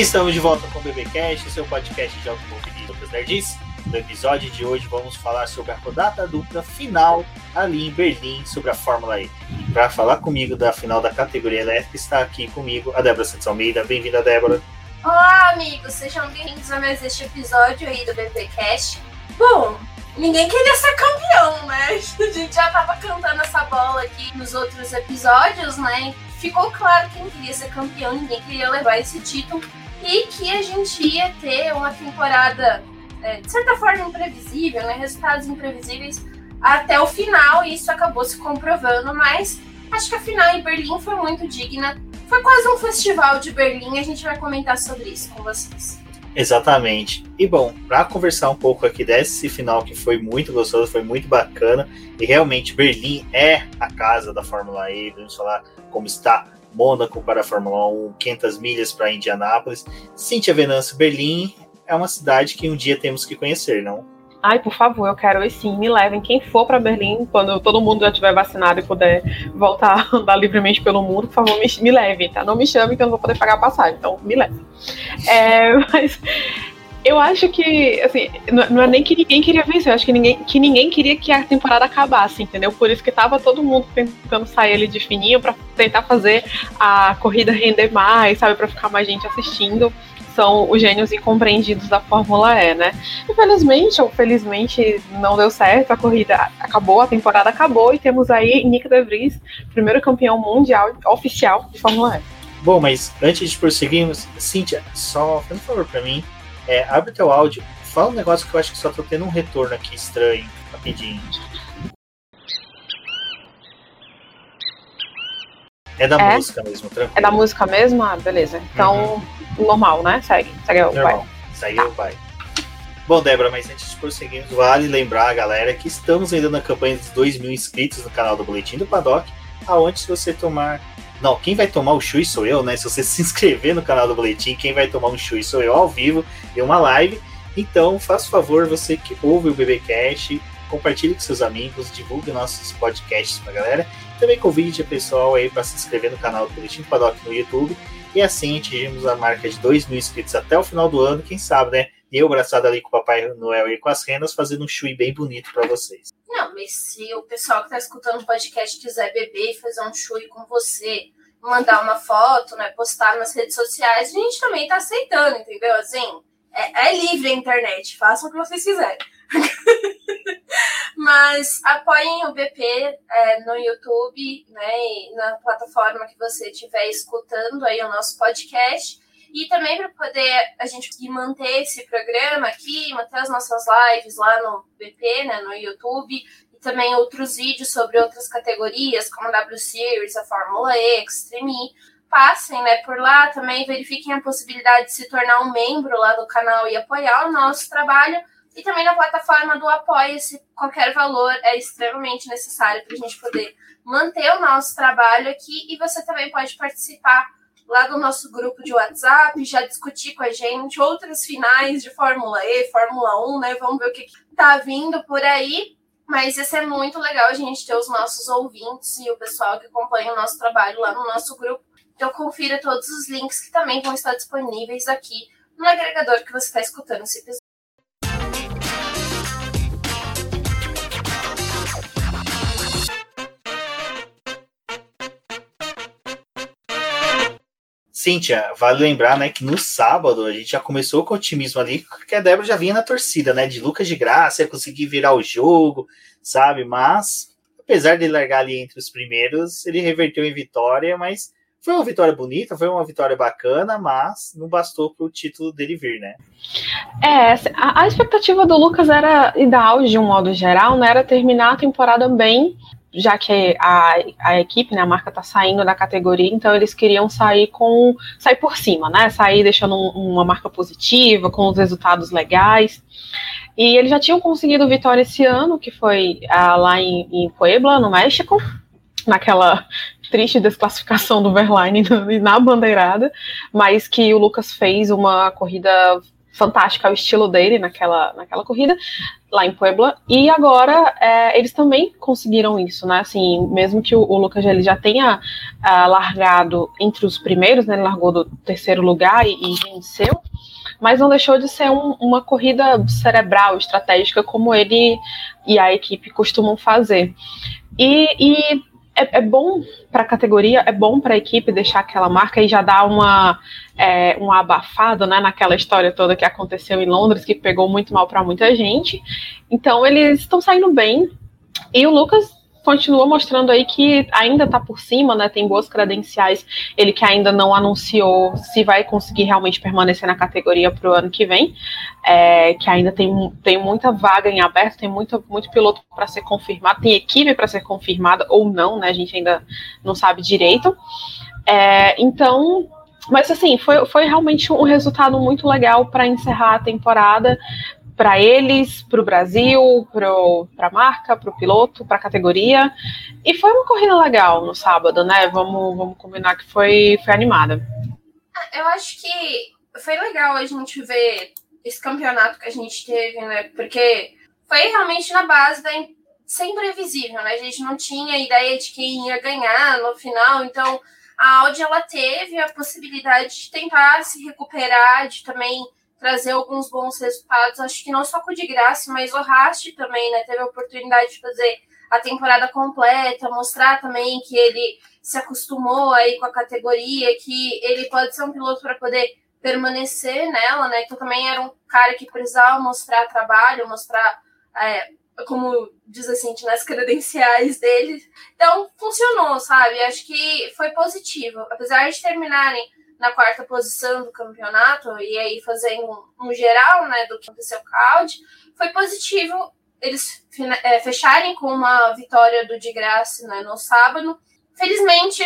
Estamos de volta com o BBcast, seu podcast de automobilismo Lucas Nerdice. No episódio de hoje vamos falar sobre a rodada dupla final ali em Berlim sobre a Fórmula E. E para falar comigo da final da categoria elétrica está aqui comigo a Débora Santos Almeida. Bem-vinda, Débora. Olá, amigos, sejam bem-vindos a mais este episódio aí do BBcast. Bom, ninguém queria ser campeão, né? A gente já tava cantando essa bola aqui nos outros episódios, né? Ficou claro quem queria ser campeão, ninguém queria levar esse título e que a gente ia ter uma temporada é, de certa forma imprevisível, né? Resultados imprevisíveis até o final e isso acabou se comprovando, mas acho que a final em Berlim foi muito digna. Foi quase um festival de Berlim, a gente vai comentar sobre isso com vocês. Exatamente. E bom, para conversar um pouco aqui desse final que foi muito gostoso, foi muito bacana, e realmente Berlim é a casa da Fórmula E, vamos falar como está Mônaco para a Fórmula 1, 500 milhas para Indianápolis. Cintia Venâncio, Berlim é uma cidade que um dia temos que conhecer, não? Ai, por favor, eu quero ir sim, me levem. Quem for para Berlim, quando todo mundo já estiver vacinado e puder voltar a andar livremente pelo mundo, por favor, me, me levem, tá? Não me chame que eu não vou poder pagar a passagem, então me levem. É, mas eu acho que, assim, não é nem que ninguém queria vencer, eu acho que ninguém, que ninguém queria que a temporada acabasse, entendeu? Por isso que tava todo mundo tentando sair ali de fininho para tentar fazer a corrida render mais, sabe? para ficar mais gente assistindo são os gênios incompreendidos da Fórmula E, né? Infelizmente ou felizmente não deu certo, a corrida acabou, a temporada acabou e temos aí Nick De Vries, primeiro campeão mundial oficial de Fórmula E. Bom, mas antes de prosseguirmos, Cíntia, só faz um favor para mim, é, abre teu áudio, fala um negócio que eu acho que só tô tendo um retorno aqui estranho, rapidinho. É da é? música mesmo, tranquilo. É da música mesmo? Ah, beleza. Então, uhum normal, né? Segue. Segue o normal. pai. Segue tá. o pai. Bom, Débora, mas antes de prosseguir, vale lembrar a galera que estamos ainda na campanha dos 2 mil inscritos no canal do Boletim do Paddock, aonde se você tomar... Não, quem vai tomar o chui sou eu, né? Se você se inscrever no canal do Boletim, quem vai tomar um chui sou eu ao vivo em uma live. Então, faça favor, você que ouve o BBcast, compartilhe com seus amigos, divulgue nossos podcasts pra galera. Também convide o pessoal aí para se inscrever no canal do Boletim do Paddock no YouTube e assim atingimos a marca de 2 mil inscritos até o final do ano. Quem sabe, né? Eu abraçado ali com o Papai Noel e com as renas, fazendo um chui bem bonito para vocês. Não, mas se o pessoal que tá escutando o podcast quiser beber e fazer um chui com você, mandar uma foto, né? Postar nas redes sociais, a gente também tá aceitando, entendeu? Assim, é, é livre a internet, façam o que vocês quiserem. Mas apoiem o BP é, no YouTube, né, na plataforma que você estiver escutando aí o nosso podcast. E também para poder a gente manter esse programa aqui, manter as nossas lives lá no BP, né, no YouTube, e também outros vídeos sobre outras categorias, como a W Series, a Fórmula E, Extreme E passem né, por lá também, verifiquem a possibilidade de se tornar um membro lá do canal e apoiar o nosso trabalho. E também na plataforma do Apoia-se, qualquer valor é extremamente necessário para a gente poder manter o nosso trabalho aqui. E você também pode participar lá do nosso grupo de WhatsApp, já discutir com a gente outras finais de Fórmula E, Fórmula 1, né? Vamos ver o que está vindo por aí. Mas isso é muito legal a gente ter os nossos ouvintes e o pessoal que acompanha o nosso trabalho lá no nosso grupo. Então confira todos os links que também vão estar disponíveis aqui no agregador que você está escutando esse episódio. Cíntia, vale lembrar, né, que no sábado a gente já começou com otimismo ali, porque a Débora já vinha na torcida, né, de Lucas de Graça, ia conseguir virar o jogo, sabe? Mas, apesar de largar ali entre os primeiros, ele reverteu em vitória, mas foi uma vitória bonita, foi uma vitória bacana, mas não bastou para o título dele vir, né? É, a, a expectativa do Lucas era, e da Audi de um modo geral, né, era terminar a temporada bem já que a, a equipe, né, a marca está saindo da categoria, então eles queriam sair com sair por cima, né? Sair deixando um, uma marca positiva, com os resultados legais. E eles já tinham conseguido vitória esse ano, que foi ah, lá em, em, Puebla, no México, naquela triste desclassificação do Verlaine na bandeirada, mas que o Lucas fez uma corrida fantástica ao estilo dele naquela, naquela corrida lá em Puebla. E agora é, eles também conseguiram isso, né? Assim, mesmo que o, o Lucas ele já tenha uh, largado entre os primeiros, né? Ele largou do terceiro lugar e, e venceu. Mas não deixou de ser um, uma corrida cerebral, estratégica, como ele e a equipe costumam fazer. E, e é, é, bom para a categoria, é bom para a equipe deixar aquela marca e já dar uma, é, uma abafada né, naquela história toda que aconteceu em Londres, que pegou muito mal para muita gente. Então eles estão saindo bem. E o Lucas continua mostrando aí que ainda está por cima, né? Tem boas credenciais. Ele que ainda não anunciou se vai conseguir realmente permanecer na categoria para o ano que vem, é, que ainda tem, tem muita vaga em aberto, tem muito, muito piloto para ser confirmado, tem equipe para ser confirmada ou não, né? A gente ainda não sabe direito. É, então, mas assim, foi, foi realmente um resultado muito legal para encerrar a temporada para eles, para o Brasil, para a marca, para o piloto, para a categoria. E foi uma corrida legal no sábado, né? Vamos, vamos combinar que foi, foi animada. Eu acho que foi legal a gente ver esse campeonato que a gente teve, né? Porque foi realmente na base da sem previsível, né? A gente não tinha ideia de quem ia ganhar no final, então a Audi ela teve a possibilidade de tentar se recuperar, de também trazer alguns bons resultados. Acho que não só com o de graça, mas o Rast também, né? Teve a oportunidade de fazer a temporada completa, mostrar também que ele se acostumou aí com a categoria, que ele pode ser um piloto para poder permanecer nela, né? Que também era um cara que precisava mostrar trabalho, mostrar, é, como diz assim, nas credenciais dele. Então, funcionou, sabe? Acho que foi positivo. Apesar de terminarem na quarta posição do campeonato, e aí fazendo um, geral né, do que aconteceu com a Audi, foi positivo eles é, fecharem com uma vitória do de graça né, no sábado. Felizmente,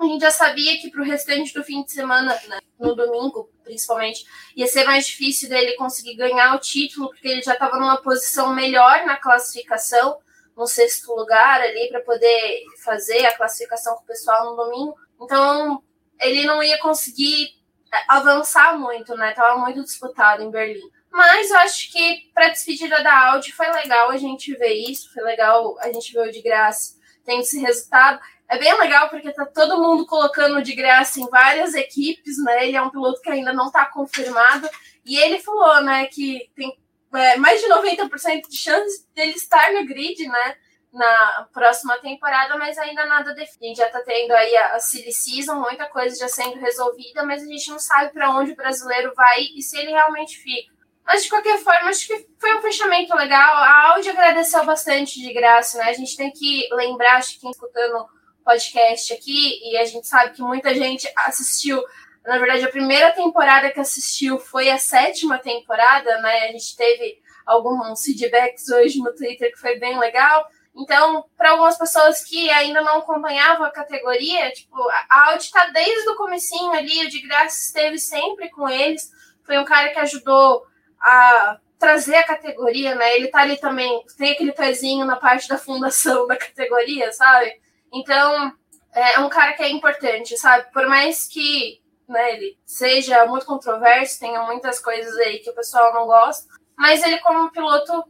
a gente já sabia que para o restante do fim de semana, né, no domingo principalmente, ia ser mais difícil dele conseguir ganhar o título, porque ele já estava numa posição melhor na classificação, no sexto lugar ali, para poder fazer a classificação com o pessoal no domingo. Então, ele não ia conseguir é, avançar muito, né? Tava muito disputado em Berlim. Mas eu acho que para despedida da Audi foi legal a gente ver isso, foi legal a gente ver o de graça tem esse resultado. É bem legal porque tá todo mundo colocando de graça em várias equipes, né? Ele é um piloto que ainda não está confirmado. E ele falou, né, que tem é, mais de 90% de chance dele estar no grid, né? Na próxima temporada, mas ainda nada definido. A gente já tá tendo aí a, a Silly Season, muita coisa já sendo resolvida, mas a gente não sabe para onde o brasileiro vai e se ele realmente fica. Mas de qualquer forma, acho que foi um fechamento legal. A Audi agradeceu bastante de graça, né? A gente tem que lembrar, acho que quem escutando o podcast aqui, e a gente sabe que muita gente assistiu. Na verdade, a primeira temporada que assistiu foi a sétima temporada, né? A gente teve alguns feedbacks hoje no Twitter que foi bem legal. Então, para algumas pessoas que ainda não acompanhavam a categoria, tipo, a Audi está desde o comecinho ali, o de graça esteve sempre com eles. Foi um cara que ajudou a trazer a categoria, né? Ele tá ali também, tem aquele pezinho na parte da fundação da categoria, sabe? Então, é um cara que é importante, sabe? Por mais que né, ele seja muito controverso, tenha muitas coisas aí que o pessoal não gosta, mas ele como piloto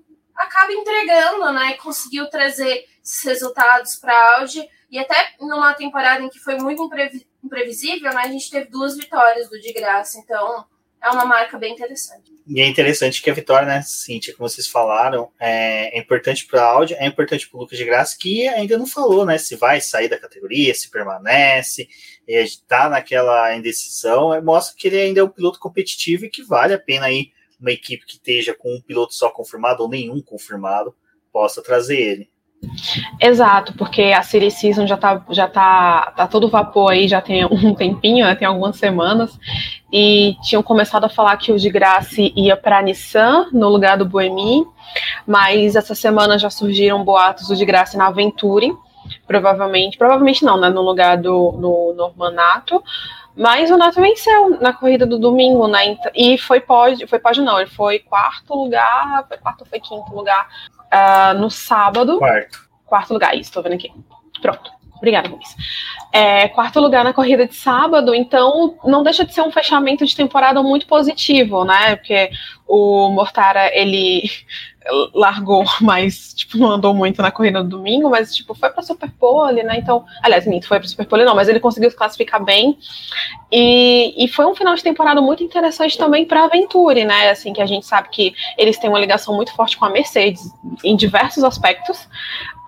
entregando, né? Conseguiu trazer esses resultados para a Audi. E até numa temporada em que foi muito imprevisível, né? A gente teve duas vitórias do de graça. Então, é uma marca bem interessante. E é interessante que a vitória, né, Cíntia, como vocês falaram, é, é importante para a Audi, é importante para o Lucas de Graça, que ainda não falou, né, se vai sair da categoria, se permanece, está naquela indecisão, é, mostra que ele ainda é um piloto competitivo e que vale a pena aí uma equipe que esteja com um piloto só confirmado ou nenhum confirmado possa trazer ele. Exato, porque a Series Season já tá, já tá, tá todo vapor aí, já tem um tempinho, né, tem algumas semanas, e tinham começado a falar que o de Graça ia para Nissan no lugar do Boemi, mas essa semana já surgiram boatos do de Graça na Aventure, provavelmente, provavelmente não, né, no lugar do no Normanato, mas o Nato venceu na corrida do domingo, né? E foi pódio, foi pódio não, ele foi quarto lugar, foi quarto foi quinto lugar uh, no sábado. Quarto. Quarto lugar, isso, tô vendo aqui. Pronto. Obrigada, Luiz. É, quarto lugar na corrida de sábado, então não deixa de ser um fechamento de temporada muito positivo, né? Porque o Mortara, ele largou, mas tipo, não andou muito na corrida do domingo, mas tipo, foi para Superpole, né? Então, aliás, minto, foi para Superpole não, mas ele conseguiu se classificar bem. E, e foi um final de temporada muito interessante também para a Venturi, né? Assim, que a gente sabe que eles têm uma ligação muito forte com a Mercedes em diversos aspectos.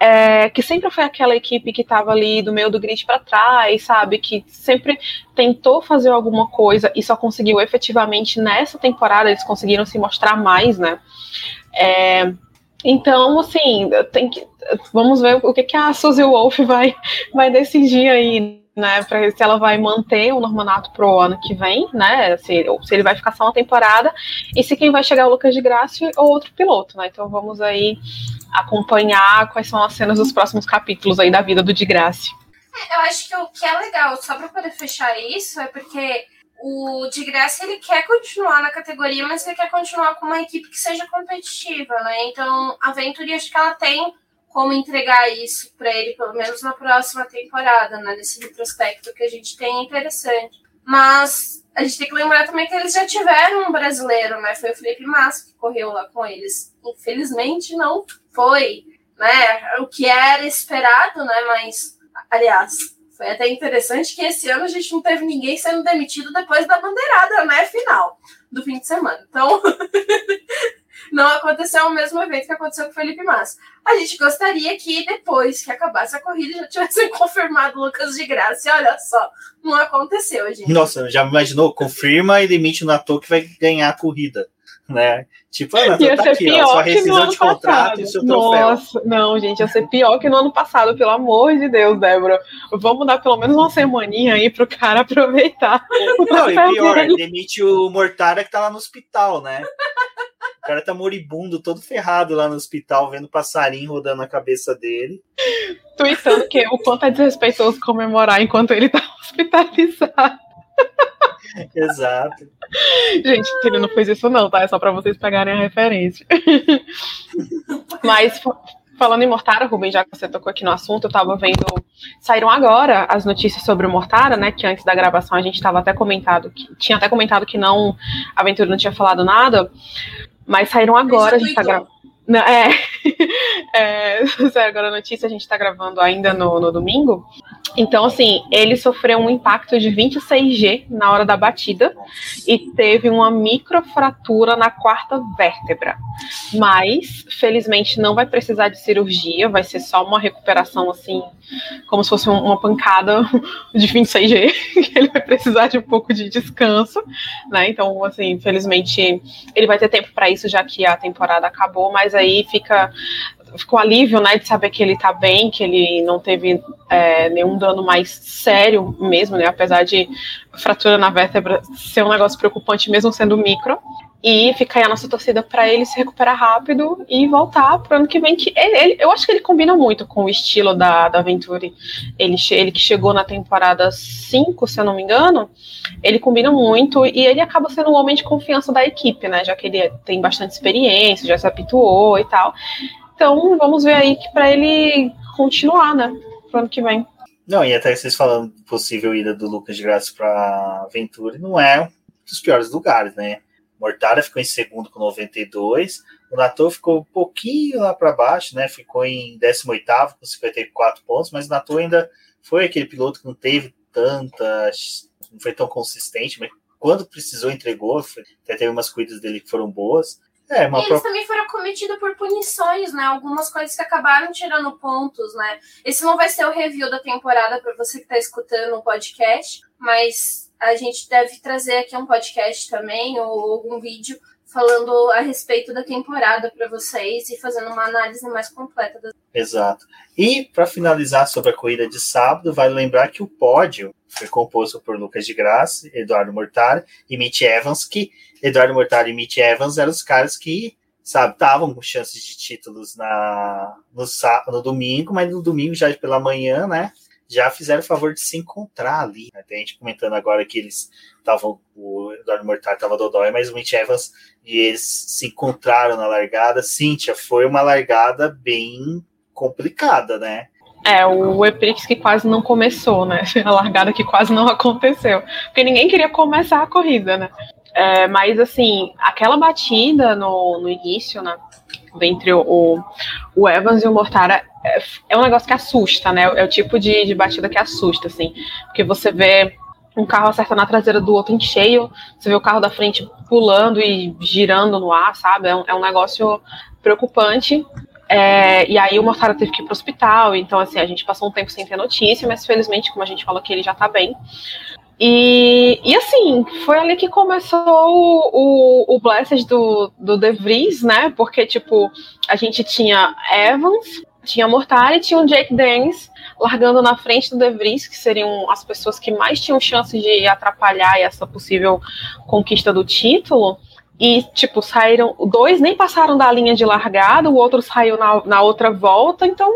É, que sempre foi aquela equipe que estava ali do meio do grid para trás, sabe? Que sempre tentou fazer alguma coisa e só conseguiu efetivamente nessa temporada, eles conseguiram se mostrar mais, né? É, então, assim, tem que, vamos ver o que, que a Suzy Wolf vai, vai decidir aí, né? Pra, se ela vai manter o Normanato pro ano que vem, né? Se, ou se ele vai ficar só uma temporada, e se quem vai chegar é o Lucas de Graça ou outro piloto, né? Então vamos aí acompanhar quais são as cenas dos próximos capítulos aí da vida do de Graça. É, eu acho que o que é legal, só para poder fechar isso, é porque o de ele quer continuar na categoria, mas ele quer continuar com uma equipe que seja competitiva, né? Então a Venturi acho que ela tem como entregar isso para ele, pelo menos na próxima temporada, né? Nesse retrospecto que a gente tem é interessante. Mas a gente tem que lembrar também que eles já tiveram um brasileiro, né? Foi o Felipe Massa que correu lá com eles. Infelizmente não foi, né? O que era esperado, né? Mas, aliás, foi até interessante que esse ano a gente não teve ninguém sendo demitido depois da bandeirada, né? Final do fim de semana. Então, não aconteceu o mesmo evento que aconteceu com o Felipe Massa. A gente gostaria que depois que acabasse a corrida já tivessem confirmado o Lucas de Graça. E olha só, não aconteceu, gente. Nossa, já imaginou? Confirma e demite o Nato que vai ganhar a corrida né? Tipo, ah, ia tá ser aqui, pior ó, sua rescisão de contrato passado. e seu troféu. Nossa, não, gente, ia ser pior que no ano passado, pelo amor de Deus, Débora. Vamos dar pelo menos uma semaninha aí pro cara aproveitar. Não, e pior, dele. demite o Mortara que tá lá no hospital, né? O cara tá moribundo, todo ferrado lá no hospital, vendo passarinho rodando na cabeça dele. Tweetando que o quanto é desrespeitoso comemorar enquanto ele tá hospitalizado. Exato. Gente, ele não fez isso não, tá? É só pra vocês pegarem a referência. Mas falando em Mortara, Rubem, já que você tocou aqui no assunto, eu tava vendo. Saíram agora as notícias sobre o Mortara, né? Que antes da gravação a gente tava até comentado que. Tinha até comentado que não. A aventura não tinha falado nada. Mas saíram agora, a gente tá gravando. É, é, agora a notícia, a gente tá gravando ainda no, no domingo. Então, assim, ele sofreu um impacto de 26G na hora da batida e teve uma microfratura na quarta vértebra. Mas, felizmente, não vai precisar de cirurgia, vai ser só uma recuperação, assim, como se fosse uma pancada de 26G, que ele vai precisar de um pouco de descanso, né? Então, assim, felizmente, ele vai ter tempo para isso, já que a temporada acabou, mas aí fica ficou alívio, né, de saber que ele tá bem, que ele não teve é, nenhum dano mais sério mesmo, né, apesar de fratura na vértebra ser um negócio preocupante mesmo sendo micro. E fica aí a nossa torcida para ele se recuperar rápido e voltar pro ano que vem. Que ele, ele, eu acho que ele combina muito com o estilo da, da Venturi. Ele, ele que chegou na temporada 5, se eu não me engano, ele combina muito e ele acaba sendo um homem de confiança da equipe, né? Já que ele tem bastante experiência, já se habituou e tal. Então, vamos ver aí que para ele continuar, né? Pro ano que vem. Não, e até vocês falando possível ida do Lucas de Graça para Venturi, não é um dos piores lugares, né? Mortara ficou em segundo com 92, o Nato ficou um pouquinho lá para baixo, né? Ficou em 18 com 54 pontos, mas o Nato ainda foi aquele piloto que não teve tantas, não foi tão consistente, mas quando precisou entregou, até teve umas corridas dele que foram boas. É, e eles também foram cometidos por punições, né? Algumas coisas que acabaram tirando pontos, né? Esse não vai ser o review da temporada para você que está escutando o podcast, mas a gente deve trazer aqui um podcast também ou algum vídeo falando a respeito da temporada para vocês e fazendo uma análise mais completa. Das... Exato. E para finalizar sobre a corrida de sábado, vale lembrar que o pódio foi composto por Lucas de Graça, Eduardo Mortari e Mitch Evans, que Eduardo Mortari e Mitch Evans eram os caras que, sabe, estavam com chances de títulos na, no, no domingo, mas no domingo já pela manhã, né? Já fizeram o favor de se encontrar ali. Né? Tem gente comentando agora que eles estavam, o Eduardo Mortari estava dodói, mas o Mitch Evans e eles se encontraram na largada. Cíntia, foi uma largada bem complicada, né? É, o Eprix que quase não começou, né? A largada que quase não aconteceu. Porque ninguém queria começar a corrida, né? É, mas, assim, aquela batida no, no início, né? Entre o, o Evans e o Mortara é, é um negócio que assusta, né? É o tipo de, de batida que assusta, assim. Porque você vê um carro acertando a traseira do outro em cheio, você vê o carro da frente pulando e girando no ar, sabe? É um, é um negócio preocupante. É, e aí o Mortara teve que ir pro hospital, então assim, a gente passou um tempo sem ter notícia, mas felizmente, como a gente falou que ele já tá bem. E, e assim, foi ali que começou o, o, o Blessed do, do De Vries, né? Porque, tipo, a gente tinha Evans, tinha Mortara e tinha o Jake Dennis largando na frente do De Vries, que seriam as pessoas que mais tinham chance de atrapalhar essa possível conquista do título. E, tipo, saíram. Dois nem passaram da linha de largada, o outro saiu na, na outra volta. Então,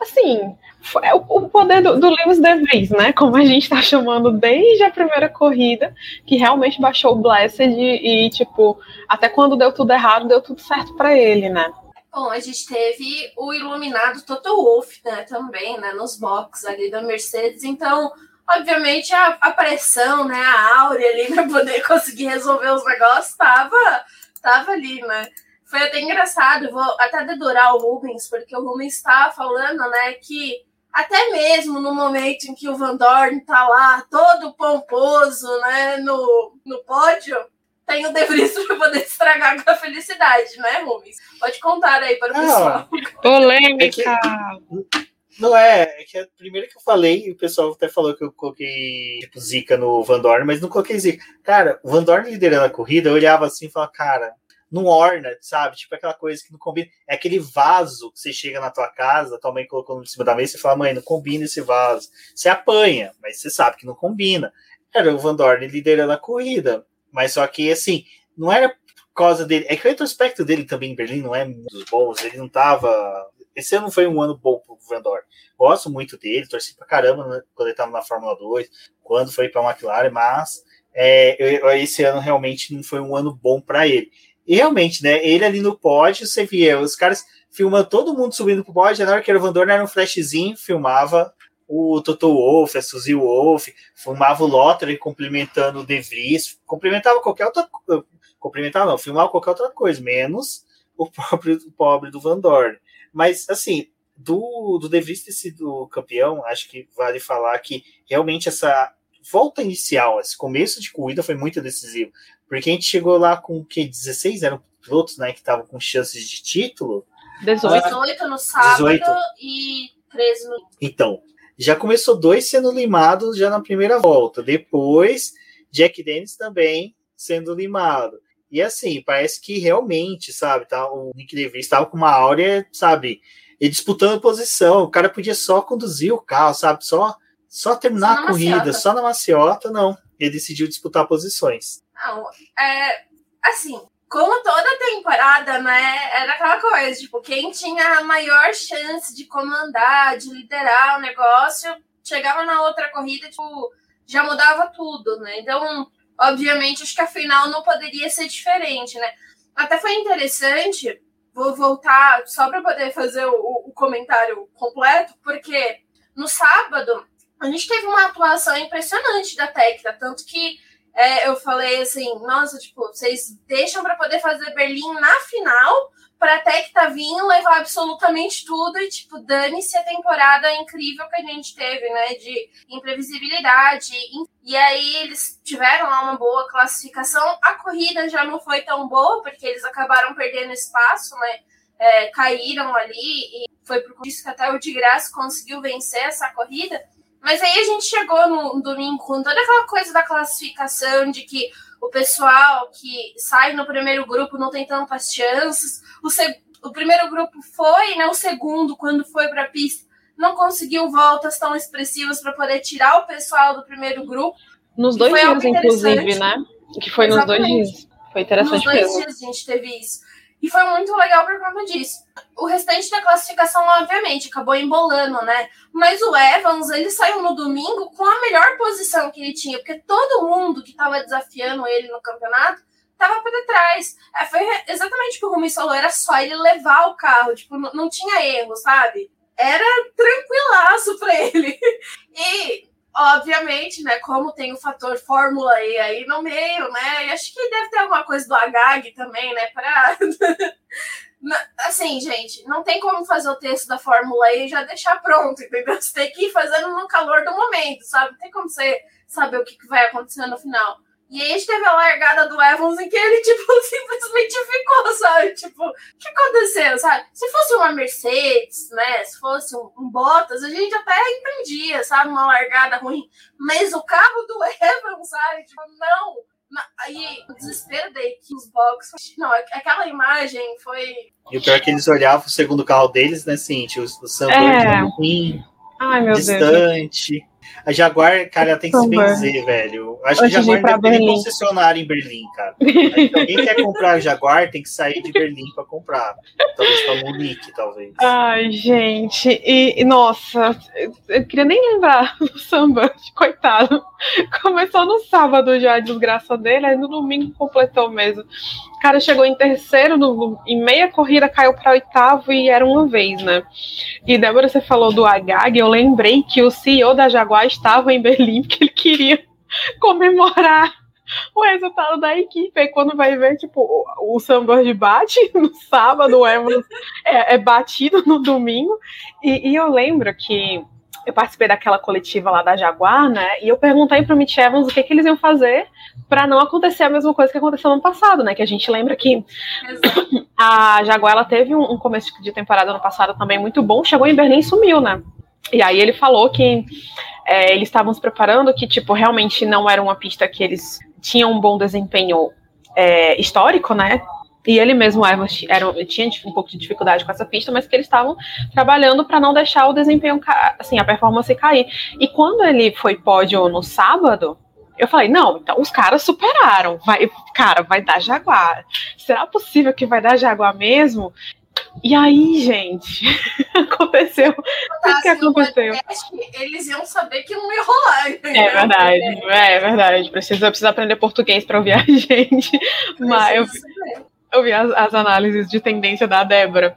assim, é o, poder do, do Lewis De Vries, né? Como a gente tá chamando desde a primeira corrida, que realmente baixou o Blessed e, e tipo, até quando deu tudo errado, deu tudo certo para ele, né? Bom, a gente teve o iluminado Toto Wolff, né, também, né, nos boxes ali da Mercedes, então obviamente a, a pressão, né, a áurea ali para poder conseguir resolver os negócios tava, tava ali, né? Foi até engraçado, vou até dedurar o Rubens, porque o Rubens estava falando, né, que até mesmo no momento em que o Van Dorn tá lá todo pomposo, né, no, no pódio, tem o De Vries para poder estragar com a felicidade, né, Rubens? Pode contar aí para o pessoal. Polêmica! É que, não é, é que a primeira que eu falei, o pessoal até falou que eu coloquei tipo, zica no Van Dorn, mas não coloquei zica. Cara, o Van Dorn liderando a corrida, eu olhava assim e falava, cara, não orna, sabe? Tipo aquela coisa que não combina. É aquele vaso que você chega na tua casa, tua mãe colocou em cima da mesa e fala, mãe, não combina esse vaso. Você apanha, mas você sabe que não combina. Era o Van Dorn liderando a corrida. Mas só que, assim, não era por causa dele. É que o retrospecto dele também em Berlim não é dos bons. Ele não tava esse ano foi um ano bom pro Van Dorn. Gosto muito dele, torci pra caramba né, quando ele estava na Fórmula 2, quando foi pra McLaren, mas é, esse ano realmente não foi um ano bom para ele. E realmente, né? Ele ali no pódio, você via os caras filmando todo mundo subindo pro pódio, na hora que era o Van Dorn era um flashzinho, filmava o Toto Wolff, a Suzy Wolff, filmava o Lottery cumprimentando o De Vries, cumprimentava qualquer outra coisa, cumprimentava não, filmava qualquer outra coisa, menos o pobre, o pobre do Van Dorn. Mas, assim, do, do De Vries ter sido campeão, acho que vale falar que realmente essa volta inicial, esse começo de corrida foi muito decisivo. Porque a gente chegou lá com que 16 eram pilotos, né, que estavam com chances de título. 18, 18 no sábado 18. e 13 no. Então, já começou dois sendo limados já na primeira volta. Depois, Jack Dennis também sendo limado. E assim, parece que realmente, sabe, tá, o Nick DeVries estava com uma áurea, sabe, e disputando posição. O cara podia só conduzir o carro, sabe, só, só terminar só a corrida, maciota. só na maciota, não. Ele decidiu disputar posições. Não, é, assim, como toda temporada, né, era aquela coisa, tipo, quem tinha a maior chance de comandar, de liderar o negócio, chegava na outra corrida, tipo, já mudava tudo, né? Então, obviamente, acho que a final não poderia ser diferente, né? Até foi interessante, vou voltar só para poder fazer o, o, comentário completo, porque no sábado a gente teve uma atuação impressionante da Tecla, tanto que é, eu falei assim, nossa, tipo, vocês deixam para poder fazer Berlim na final, para até que tá vindo levar absolutamente tudo e, tipo, dane-se a temporada incrível que a gente teve, né? De imprevisibilidade. E aí eles tiveram lá uma boa classificação. A corrida já não foi tão boa, porque eles acabaram perdendo espaço, né? É, caíram ali e foi por isso que até o de graça conseguiu vencer essa corrida. Mas aí a gente chegou no domingo com toda aquela coisa da classificação, de que o pessoal que sai no primeiro grupo não tem tantas chances. O, seg... o primeiro grupo foi, né? O segundo, quando foi para a pista, não conseguiu voltas tão expressivas para poder tirar o pessoal do primeiro grupo. Nos dois dias, inclusive, né? Que foi Exatamente. nos dois dias. Foi interessante Nos dois dias a gente teve isso. E foi muito legal por conta disso. O restante da classificação, obviamente, acabou embolando, né? Mas o Evans, ele saiu no domingo com a melhor posição que ele tinha, porque todo mundo que estava desafiando ele no campeonato estava para trás. É, foi exatamente o que o Rumi falou, era só ele levar o carro, tipo, não, tinha erro, sabe? era tranquilaço para ele. E, obviamente, né, como tem o fator Fórmula E aí no meio, né, e acho que deve ter alguma coisa do Agag também, né, para assim, gente, não tem como fazer o texto da Fórmula E e já deixar pronto, entendeu? Você tem que ir fazendo no calor do momento, sabe? Não tem como você saber o que vai acontecer no final. E aí a gente teve a largada do Evans em que ele, tipo, simplesmente ficou, sabe? Tipo, o que aconteceu, sabe? Se fosse uma Mercedes, né? Se fosse um, um Bottas, a gente até entendia, sabe? Uma largada ruim. Mas o carro do Evans, sabe? Tipo, não. Aí, o desespero da equipe, os boxes. Não, aquela imagem foi. E o pior é que eles olhavam o segundo carro deles, né, Cintia? O, o Sam é. ruim, distante. Deus. A Jaguar, cara, tem que se benzer, velho. Acho Antes que a Jaguar deve ter concessionário em Berlim, cara. Se alguém quer comprar a Jaguar, tem que sair de Berlim para comprar. Talvez para Munique, talvez. Ai, gente. E, e, nossa, eu queria nem lembrar do samba, coitado. Começou no sábado já a desgraça dele, aí no domingo completou mesmo. O cara chegou em terceiro, no, em meia corrida caiu para oitavo e era uma vez, né? E Débora, você falou do Agag, eu lembrei que o CEO da Jaguar estava em Berlim porque ele queria comemorar o resultado da equipe. Aí quando vai ver, tipo, o, o Sunbird bate no sábado, o Evans é, é batido no domingo. E, e, eu lembro que eu participei daquela coletiva lá da Jaguar, né? E eu perguntei para o Mitch Evans o que, que eles iam fazer para não acontecer a mesma coisa que aconteceu no ano passado, né? Que a gente lembra que Exato. a Jaguar ela teve um, um começo de temporada no passado também muito bom, chegou em Berlim e sumiu, né? E aí ele falou que é, eles estavam se preparando, que tipo realmente não era uma pista que eles tinham um bom desempenho é, histórico, né? E ele mesmo era, tinha um pouco de dificuldade com essa pista, mas que eles estavam trabalhando para não deixar o desempenho, assim, a performance cair. E quando ele foi pódio no sábado, eu falei, não, então os caras superaram. Vai, cara, vai dar Jaguar. Será possível que vai dar Jaguar mesmo? E aí, gente, aconteceu. O que aconteceu? Eles iam saber que não ia rolar. É verdade, é verdade. Precisa, precisa aprender português para ouvir a gente. Mas eu, eu vi as, as, análises de tendência da Débora.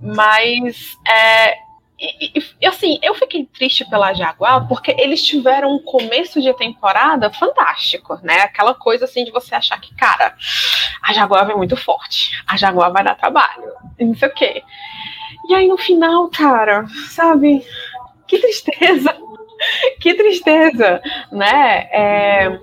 Mas é, e, e, assim, eu fiquei triste pela Jaguar porque eles tiveram um começo de temporada fantástico, né? Aquela coisa assim de você achar que, cara, a Jaguar vem muito forte, a Jaguar vai dar trabalho, não sei o quê. E aí no final, cara, sabe? Que tristeza, que tristeza, né? É,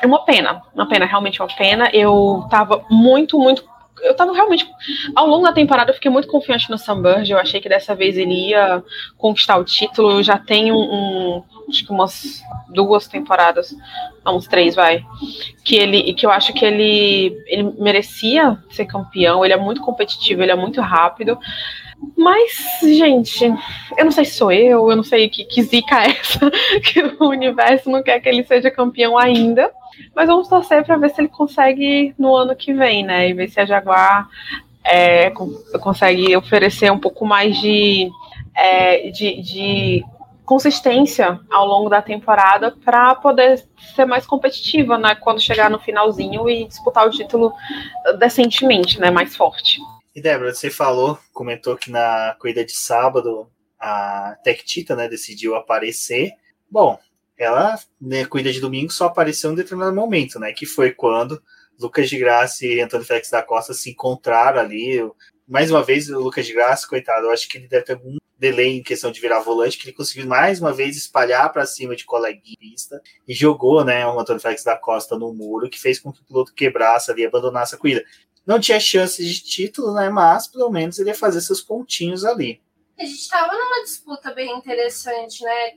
é uma pena, uma pena, realmente uma pena. Eu tava muito, muito eu tava realmente. Ao longo da temporada eu fiquei muito confiante no Sunbird. Eu achei que dessa vez ele ia conquistar o título. Eu já tenho um, acho que umas duas temporadas, uns três, vai. Que ele. que eu acho que ele, ele merecia ser campeão. Ele é muito competitivo, ele é muito rápido. Mas, gente, eu não sei se sou eu, eu não sei que, que zica é essa, que o universo não quer que ele seja campeão ainda. Mas vamos torcer para ver se ele consegue no ano que vem, né? E ver se a Jaguar é, consegue oferecer um pouco mais de, é, de, de consistência ao longo da temporada para poder ser mais competitiva, né? Quando chegar no finalzinho e disputar o título decentemente, né? Mais forte. E Débora, você falou, comentou que na corrida de sábado a Tech Tita, né, decidiu aparecer. Bom, ela, né, cuida de domingo, só apareceu em um determinado momento, né? Que foi quando Lucas de Graça e Antônio Félix da Costa se encontraram ali. Mais uma vez, o Lucas de Graça, coitado, eu acho que ele deve ter algum delay em questão de virar volante, que ele conseguiu mais uma vez espalhar para cima de coleguista e jogou, né, o Antônio Félix da Costa no muro, que fez com que o piloto quebrasse ali e abandonasse a corrida. Não tinha chance de título, né, mas pelo menos ele ia fazer seus pontinhos ali. A gente estava numa disputa bem interessante, né?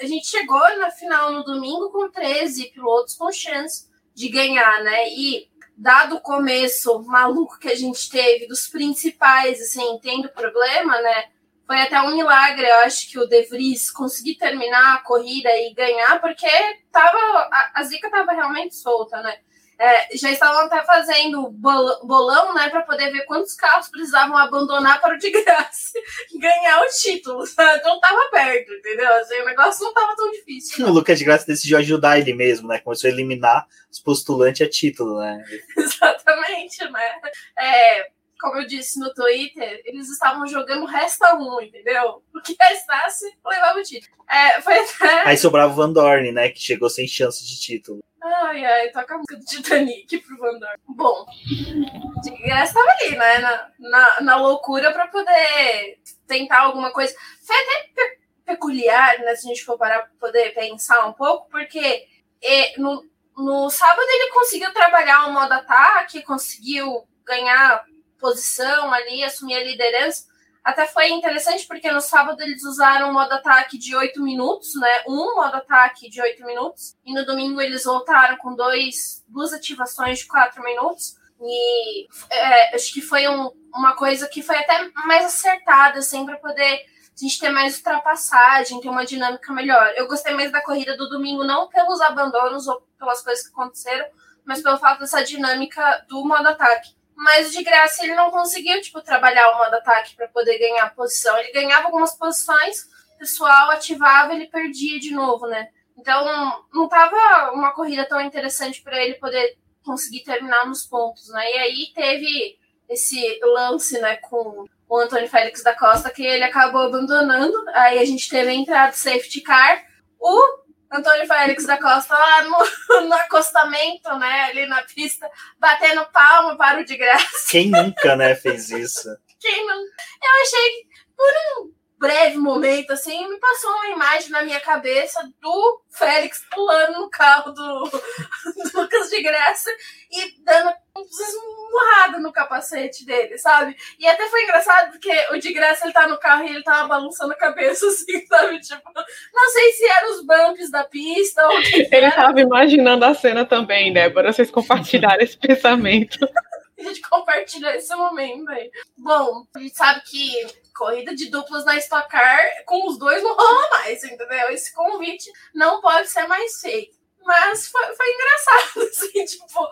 a gente chegou na final no domingo com 13 pilotos com chance de ganhar, né? E dado o começo maluco que a gente teve dos principais, assim, tendo problema, né? Foi até um milagre, eu acho que o De Vries conseguir terminar a corrida e ganhar, porque tava, a, a zica tava realmente solta, né? É, já estavam até fazendo bolão, né, para poder ver quantos carros precisavam abandonar para o de graça ganhar o título. Sabe? Então tava perto, entendeu? Assim, o negócio não tava tão difícil. O Lucas de Graça decidiu ajudar ele mesmo, né? Começou a eliminar os postulantes a título, né? Exatamente, né? É, como eu disse no Twitter, eles estavam jogando resta um, entendeu? O que restasse, levava o título. É, foi até... Aí sobrava o Van Dorn, né? Que chegou sem chance de título. Ai, ai, toca a música do Titanic pro Van. Bom, de graça tava ali, né? Na, na, na loucura pra poder tentar alguma coisa. Foi até pe peculiar, né? Se a gente for parar pra poder pensar um pouco, porque e, no, no sábado ele conseguiu trabalhar o modo ataque, conseguiu ganhar posição ali, assumir a liderança. Até foi interessante porque no sábado eles usaram um modo ataque de 8 minutos, né? Um modo ataque de 8 minutos. E no domingo eles voltaram com dois, duas ativações de 4 minutos. E é, acho que foi um, uma coisa que foi até mais acertada, assim, para poder a gente ter mais ultrapassagem, ter uma dinâmica melhor. Eu gostei mais da corrida do domingo, não pelos abandonos ou pelas coisas que aconteceram, mas pelo fato dessa dinâmica do modo ataque. Mas de graça ele não conseguiu, tipo, trabalhar o modo ataque para poder ganhar posição. Ele ganhava algumas posições, o pessoal ativava, ele perdia de novo, né? Então não tava uma corrida tão interessante para ele poder conseguir terminar nos pontos, né? E aí teve esse lance, né, com o Antônio Félix da Costa, que ele acabou abandonando. Aí a gente teve a entrada safety car. O Antônio Félix da Costa lá no, no acostamento, né, ali na pista, batendo palma para o de graça. Quem nunca, né, fez isso? Quem não? Eu achei por um breve momento, assim, me passou uma imagem na minha cabeça do Félix pulando no carro do, do Lucas de Graça e dando esmurrada no capacete dele, sabe? E até foi engraçado porque o de graça ele tá no carro e ele tava balançando a cabeça assim, sabe? Tipo, não sei se eram os bumps da pista ou Ele era. tava imaginando a cena também, Débora. Vocês compartilharam esse pensamento. a gente compartilhou esse momento aí. Bom, a gente sabe que corrida de duplas na Stock Car com os dois não rola mais, entendeu? Esse convite não pode ser mais feito. Mas foi, foi engraçado, assim, tipo,